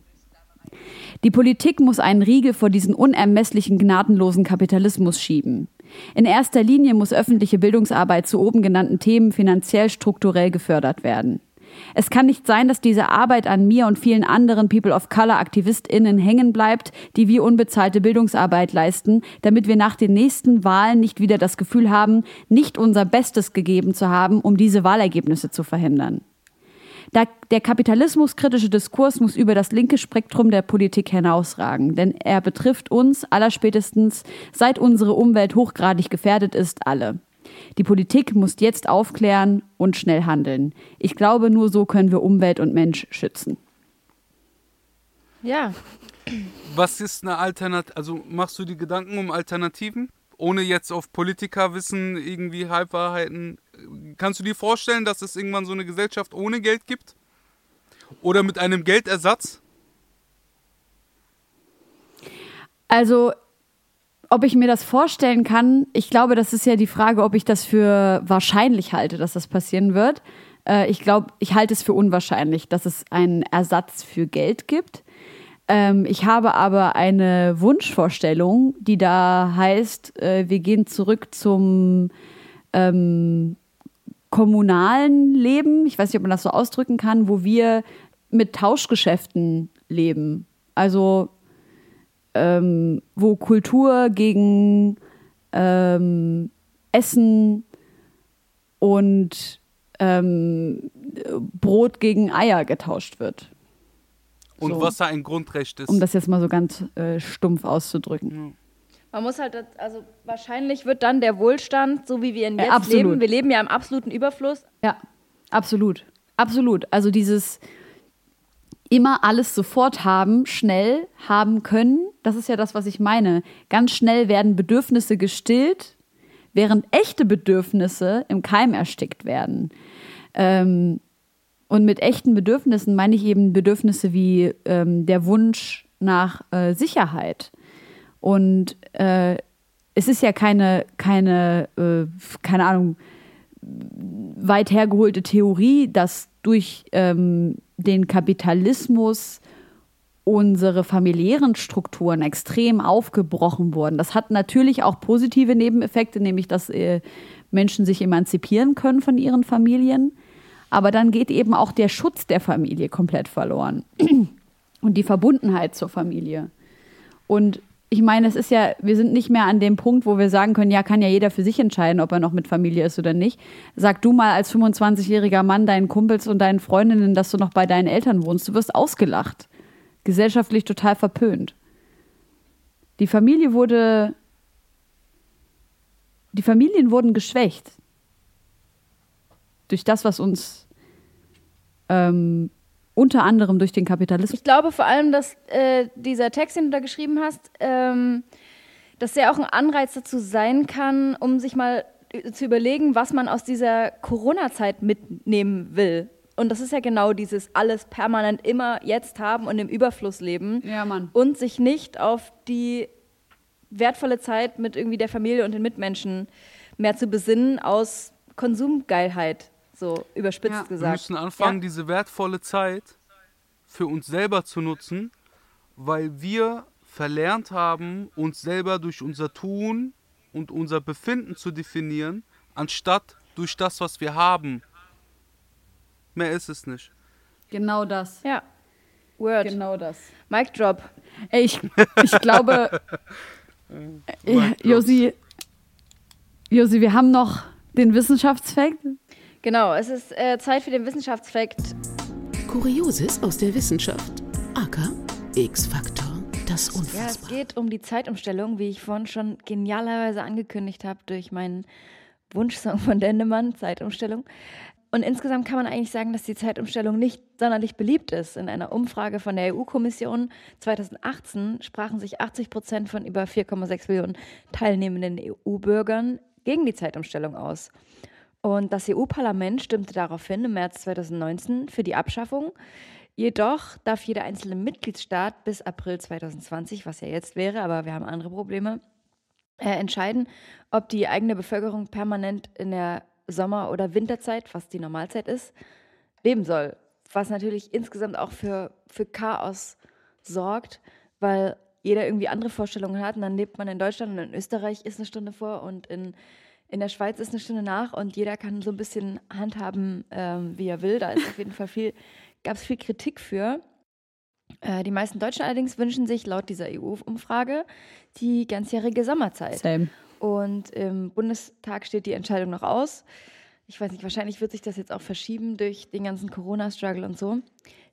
Die Politik muss einen Riegel vor diesen unermesslichen, gnadenlosen Kapitalismus schieben. In erster Linie muss öffentliche Bildungsarbeit zu oben genannten Themen finanziell strukturell gefördert werden. Es kann nicht sein, dass diese Arbeit an mir und vielen anderen People of Color AktivistInnen hängen bleibt, die wir unbezahlte Bildungsarbeit leisten, damit wir nach den nächsten Wahlen nicht wieder das Gefühl haben, nicht unser Bestes gegeben zu haben, um diese Wahlergebnisse zu verhindern. Der kapitalismuskritische Diskurs muss über das linke Spektrum der Politik hinausragen, denn er betrifft uns allerspätestens, seit unsere Umwelt hochgradig gefährdet ist, alle. Die Politik muss jetzt aufklären und schnell handeln. Ich glaube, nur so können wir Umwelt und Mensch schützen. Ja. Was ist eine Alternative? Also machst du die Gedanken um Alternativen? Ohne jetzt auf Politikerwissen irgendwie Halbwahrheiten. Kannst du dir vorstellen, dass es irgendwann so eine Gesellschaft ohne Geld gibt? Oder mit einem Geldersatz? Also ob ich mir das vorstellen kann, ich glaube, das ist ja die Frage, ob ich das für wahrscheinlich halte, dass das passieren wird. Äh, ich glaube, ich halte es für unwahrscheinlich, dass es einen Ersatz für Geld gibt. Ähm, ich habe aber eine Wunschvorstellung, die da heißt, äh, wir gehen zurück zum ähm, kommunalen Leben. Ich weiß nicht, ob man das so ausdrücken kann, wo wir mit Tauschgeschäften leben. Also ähm, wo Kultur gegen ähm, Essen und ähm, Brot gegen Eier getauscht wird. Und so. was da ein Grundrecht ist. Um das jetzt mal so ganz äh, stumpf auszudrücken. Ja. Man muss halt, also wahrscheinlich wird dann der Wohlstand, so wie wir ihn jetzt ja, leben, wir leben ja im absoluten Überfluss. Ja, absolut. Absolut. Also dieses, immer alles sofort haben, schnell haben können. Das ist ja das, was ich meine. Ganz schnell werden Bedürfnisse gestillt, während echte Bedürfnisse im Keim erstickt werden. Ähm, und mit echten Bedürfnissen meine ich eben Bedürfnisse wie ähm, der Wunsch nach äh, Sicherheit. Und äh, es ist ja keine, keine, äh, keine Ahnung, weit hergeholte Theorie, dass durch ähm, den Kapitalismus unsere familiären Strukturen extrem aufgebrochen wurden. Das hat natürlich auch positive Nebeneffekte, nämlich dass äh, Menschen sich emanzipieren können von ihren Familien. Aber dann geht eben auch der Schutz der Familie komplett verloren und die Verbundenheit zur Familie. Und ich meine, es ist ja, wir sind nicht mehr an dem Punkt, wo wir sagen können, ja, kann ja jeder für sich entscheiden, ob er noch mit Familie ist oder nicht. Sag du mal als 25-jähriger Mann deinen Kumpels und deinen Freundinnen, dass du noch bei deinen Eltern wohnst. Du wirst ausgelacht. Gesellschaftlich total verpönt. Die Familie wurde, die Familien wurden geschwächt. Durch das, was uns ähm, unter anderem durch den Kapitalismus. Ich glaube vor allem, dass äh, dieser Text, den du da geschrieben hast, ähm, dass der auch ein Anreiz dazu sein kann, um sich mal zu überlegen, was man aus dieser Corona-Zeit mitnehmen will. Und das ist ja genau dieses alles permanent immer jetzt haben und im Überfluss leben. Ja, Mann. Und sich nicht auf die wertvolle Zeit mit irgendwie der Familie und den Mitmenschen mehr zu besinnen aus Konsumgeilheit so überspitzt ja. gesagt. Wir müssen anfangen, ja. diese wertvolle Zeit für uns selber zu nutzen, weil wir verlernt haben, uns selber durch unser Tun und unser Befinden zu definieren, anstatt durch das, was wir haben. Mehr ist es nicht. Genau das. Ja. Word. Genau das. Mic drop. Ey, ich, ich glaube, äh, Josi, Josi, wir haben noch den Wissenschaftsfakt. Genau, es ist äh, Zeit für den Wissenschaftsfakt. Kurioses aus der Wissenschaft. AK X-Faktor. Das Unfassbar. Ja, es geht um die Zeitumstellung, wie ich vorhin schon genialerweise angekündigt habe durch meinen Wunschsong von Dendemann, Zeitumstellung. und insgesamt kann man eigentlich sagen, dass die Zeitumstellung nicht sonderlich beliebt ist. In einer Umfrage von der EU-Kommission 2018 sprachen sich 80 Prozent von über 4,6 Millionen teilnehmenden EU-Bürgern gegen die Zeitumstellung aus. Und das EU-Parlament stimmte daraufhin im März 2019 für die Abschaffung. Jedoch darf jeder einzelne Mitgliedstaat bis April 2020, was ja jetzt wäre, aber wir haben andere Probleme, äh, entscheiden, ob die eigene Bevölkerung permanent in der Sommer- oder Winterzeit, was die Normalzeit ist, leben soll. Was natürlich insgesamt auch für, für Chaos sorgt, weil jeder irgendwie andere Vorstellungen hat. Und dann lebt man in Deutschland und in Österreich ist eine Stunde vor und in, in der Schweiz ist eine Stunde nach und jeder kann so ein bisschen handhaben, ähm, wie er will. Da ist auf jeden Fall viel, gab es viel Kritik für. Äh, die meisten Deutschen allerdings wünschen sich laut dieser EU-Umfrage die ganzjährige Sommerzeit. Same. Und im Bundestag steht die Entscheidung noch aus. Ich weiß nicht, wahrscheinlich wird sich das jetzt auch verschieben durch den ganzen Corona-Struggle und so.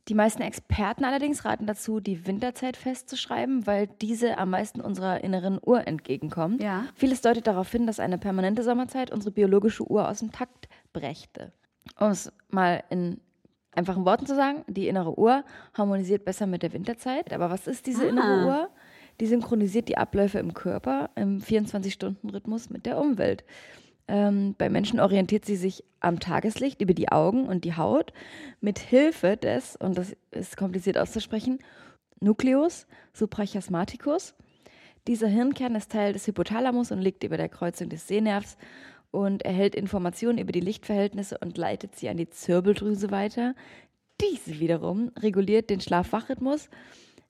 Die meisten Experten allerdings raten dazu, die Winterzeit festzuschreiben, weil diese am meisten unserer inneren Uhr entgegenkommt. Ja. Vieles deutet darauf hin, dass eine permanente Sommerzeit unsere biologische Uhr aus dem Takt brächte. Um es mal in einfachen Worten zu sagen, die innere Uhr harmonisiert besser mit der Winterzeit. Aber was ist diese Ah. innere Uhr? Die synchronisiert die Abläufe im Körper im 24-Stunden-Rhythmus mit der Umwelt. Ähm, bei Menschen orientiert sie sich am Tageslicht über die Augen und die Haut mit Hilfe des, und das ist kompliziert auszusprechen, Nucleus suprachiasmaticus. Dieser Hirnkern ist Teil des Hypothalamus und liegt über der Kreuzung des Sehnervs und erhält Informationen über die Lichtverhältnisse und leitet sie an die Zirbeldrüse weiter. Diese wiederum reguliert den Schlaf-Wach-Rhythmus.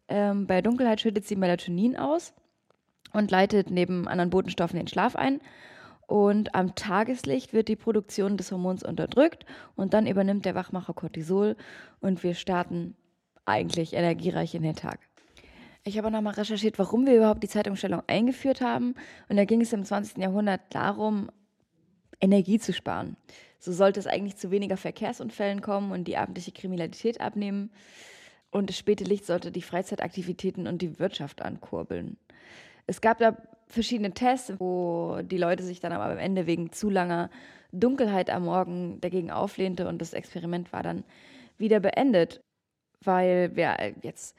Ähm, bei Dunkelheit schüttet sie Melatonin aus und leitet neben anderen Botenstoffen den Schlaf ein. Und am Tageslicht wird die Produktion des Hormons unterdrückt und dann übernimmt der Wachmacher Cortisol und wir starten eigentlich energiereich in den Tag. Ich habe nochmal recherchiert, warum wir überhaupt die Zeitumstellung eingeführt haben. Und da ging es im 20. Jahrhundert darum, Energie zu sparen. So sollte es eigentlich zu weniger Verkehrsunfällen kommen und die abendliche Kriminalität abnehmen. Und das späte Licht sollte die Freizeitaktivitäten und die Wirtschaft ankurbeln. Es gab da verschiedene Tests, wo die Leute sich dann aber am Ende wegen zu langer Dunkelheit am Morgen dagegen auflehnte und das Experiment war dann wieder beendet, weil wir jetzt,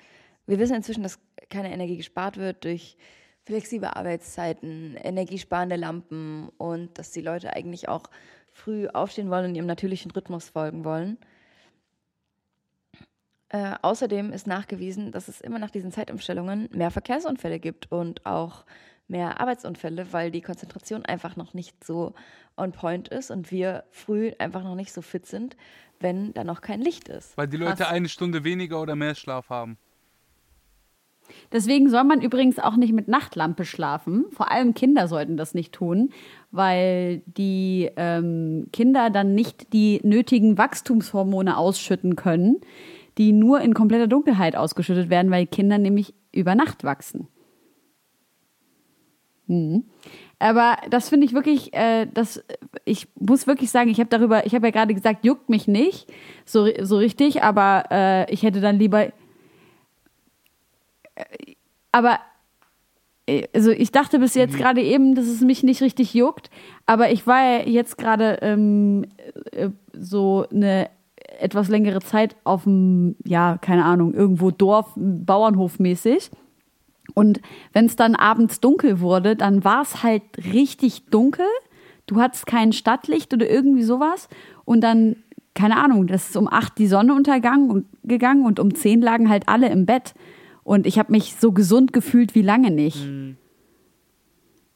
wir wissen inzwischen, dass keine Energie gespart wird durch flexible Arbeitszeiten, energiesparende Lampen und dass die Leute eigentlich auch früh aufstehen wollen und ihrem natürlichen Rhythmus folgen wollen. Äh, außerdem ist nachgewiesen, dass es immer nach diesen Zeitumstellungen mehr Verkehrsunfälle gibt und auch mehr Arbeitsunfälle, weil die Konzentration einfach noch nicht so on point ist und wir früh einfach noch nicht so fit sind, wenn da noch kein Licht ist. Weil die Leute Krass. eine Stunde weniger oder mehr Schlaf haben. Deswegen soll man übrigens auch nicht mit Nachtlampe schlafen. Vor allem Kinder sollten das nicht tun, weil die ähm, Kinder dann nicht die nötigen Wachstumshormone ausschütten können, die nur in kompletter Dunkelheit ausgeschüttet werden, weil Kinder nämlich über Nacht wachsen. Mhm. Aber das finde ich wirklich, äh, das, ich muss wirklich sagen, ich habe darüber, ich habe ja gerade gesagt, juckt mich nicht so, so richtig, aber äh, ich hätte dann lieber aber äh, also ich dachte bis jetzt gerade eben, dass es mich nicht richtig juckt, aber ich war ja jetzt gerade ähm, äh, so eine etwas längere Zeit auf dem, ja, keine Ahnung, irgendwo Dorf, Bauernhof mäßig. Und wenn es dann abends dunkel wurde, dann war es halt richtig dunkel. Du hattest kein Stadtlicht oder irgendwie sowas. Und dann, keine Ahnung, das ist um acht die Sonne untergegangen und, gegangen und um zehn lagen halt alle im Bett. Und ich habe mich so gesund gefühlt wie lange nicht.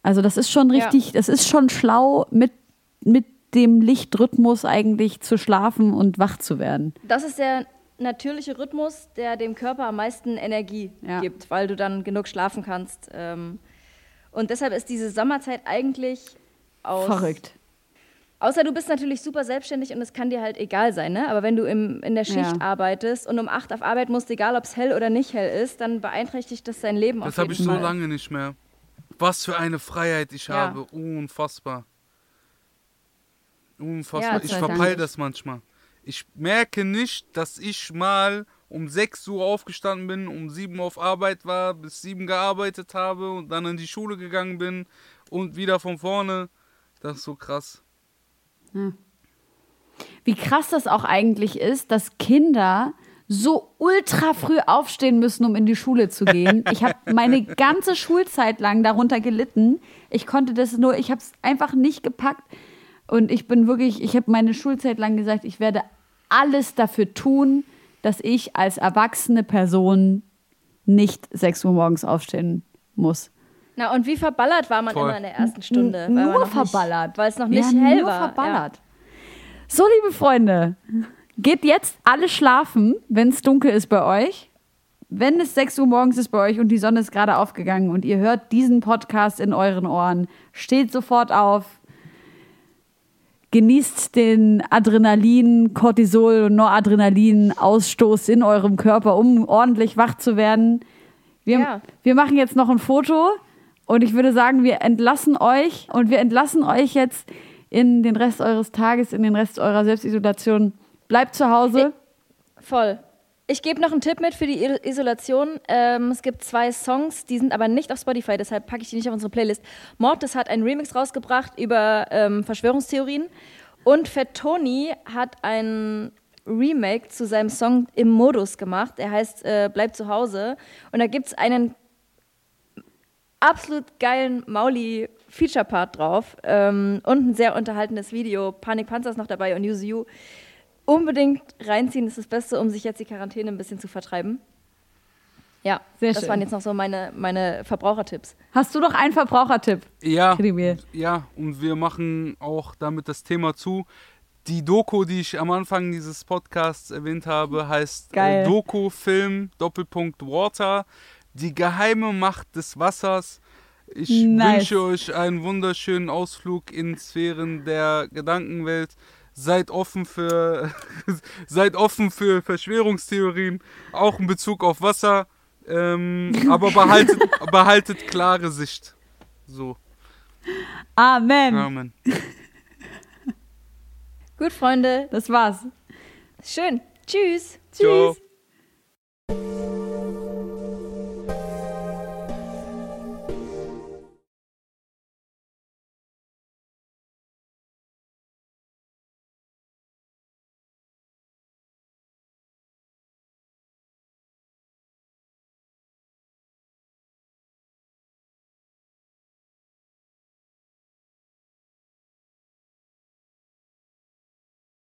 Also das ist schon Ja. richtig, das ist schon schlau, mit, mit dem Lichtrhythmus eigentlich zu schlafen und wach zu werden. Das ist der natürliche Rhythmus, der dem Körper am meisten Energie Ja. gibt, weil du dann genug schlafen kannst. Ähm, und deshalb ist diese Sommerzeit eigentlich aus. Verrückt. Außer du bist natürlich super selbstständig und es kann dir halt egal sein, ne? Aber wenn du im, in der Schicht Ja. arbeitest und um acht auf Arbeit musst, egal ob es hell oder nicht hell ist, dann beeinträchtigt das dein Leben Das habe ich so Fall. lange nicht mehr. Was für eine Freiheit ich Ja. habe. Unfassbar. Unfassbar. Ja, ich Dank. das manchmal. Ich merke nicht, dass ich mal um 6 Uhr aufgestanden bin, um 7 Uhr auf Arbeit war, bis 7 gearbeitet habe und dann in die Schule gegangen bin und wieder von vorne. Das ist so krass. wie krass das auch eigentlich ist, dass Kinder so ultra früh aufstehen müssen, um in die Schule zu gehen. Ich habe meine ganze Schulzeit lang darunter gelitten. Ich konnte das nur, ich habe es einfach nicht gepackt. Und ich bin wirklich, ich habe meine Schulzeit lang gesagt, ich werde alles dafür tun, dass ich als erwachsene Person nicht 6 Uhr morgens aufstehen muss. Na, und wie verballert war man Voll. immer in der ersten Stunde? N- nur noch nicht- verballert. Weil es noch Ja, nicht hell nur war. verballert. So, liebe Freunde, geht jetzt alle schlafen, wenn es dunkel ist bei euch. Wenn es 6 Uhr morgens ist bei euch und die Sonne ist gerade aufgegangen und ihr hört diesen Podcast in euren Ohren, steht sofort auf, genießt den Adrenalin, Cortisol und Noradrenalin-Ausstoß in eurem Körper, um ordentlich wach zu werden. Wir, Ja. wir machen jetzt noch ein Foto und ich würde sagen, wir entlassen euch und wir entlassen euch jetzt in den Rest eures Tages, in den Rest eurer Selbstisolation. Bleibt zu Hause. Ja. Voll. Ich gebe noch einen Tipp mit für die Isolation. Ähm, es gibt zwei Songs, die sind aber nicht auf Spotify, deshalb packe ich die nicht auf unsere Playlist. Mortis hat einen Remix rausgebracht über ähm, Verschwörungstheorien und Fat Tony hat ein Remake zu seinem Song im Modus gemacht. Der heißt äh, Bleib zu Hause. Und da gibt es einen absolut geilen Mauli-Feature-Part drauf ähm, und ein sehr unterhaltendes Video. Panik Panzer ist noch dabei und Use You. Unbedingt reinziehen ist das Beste, um sich jetzt die Quarantäne ein bisschen zu vertreiben. Ja, Sehr das schön. waren jetzt noch so meine, meine Verbrauchertipps. Hast du noch einen Verbrauchertipp? Ja, Krimil? ja, und wir machen auch damit das Thema zu. Die Doku, die ich am Anfang dieses Podcasts erwähnt habe, heißt Geil. äh, Doku Film Doppelpunkt Water. Die geheime Macht des Wassers. Ich Nice. wünsche euch einen wunderschönen Ausflug in Sphären der Gedankenwelt seid offen für seid offen für Verschwörungstheorien, auch in Bezug auf Wasser, ähm, aber behaltet, behaltet klare Sicht. So. Amen. Amen. Gut, Freunde, das war's. Schön. Tschüss. Tschüss. Ciao.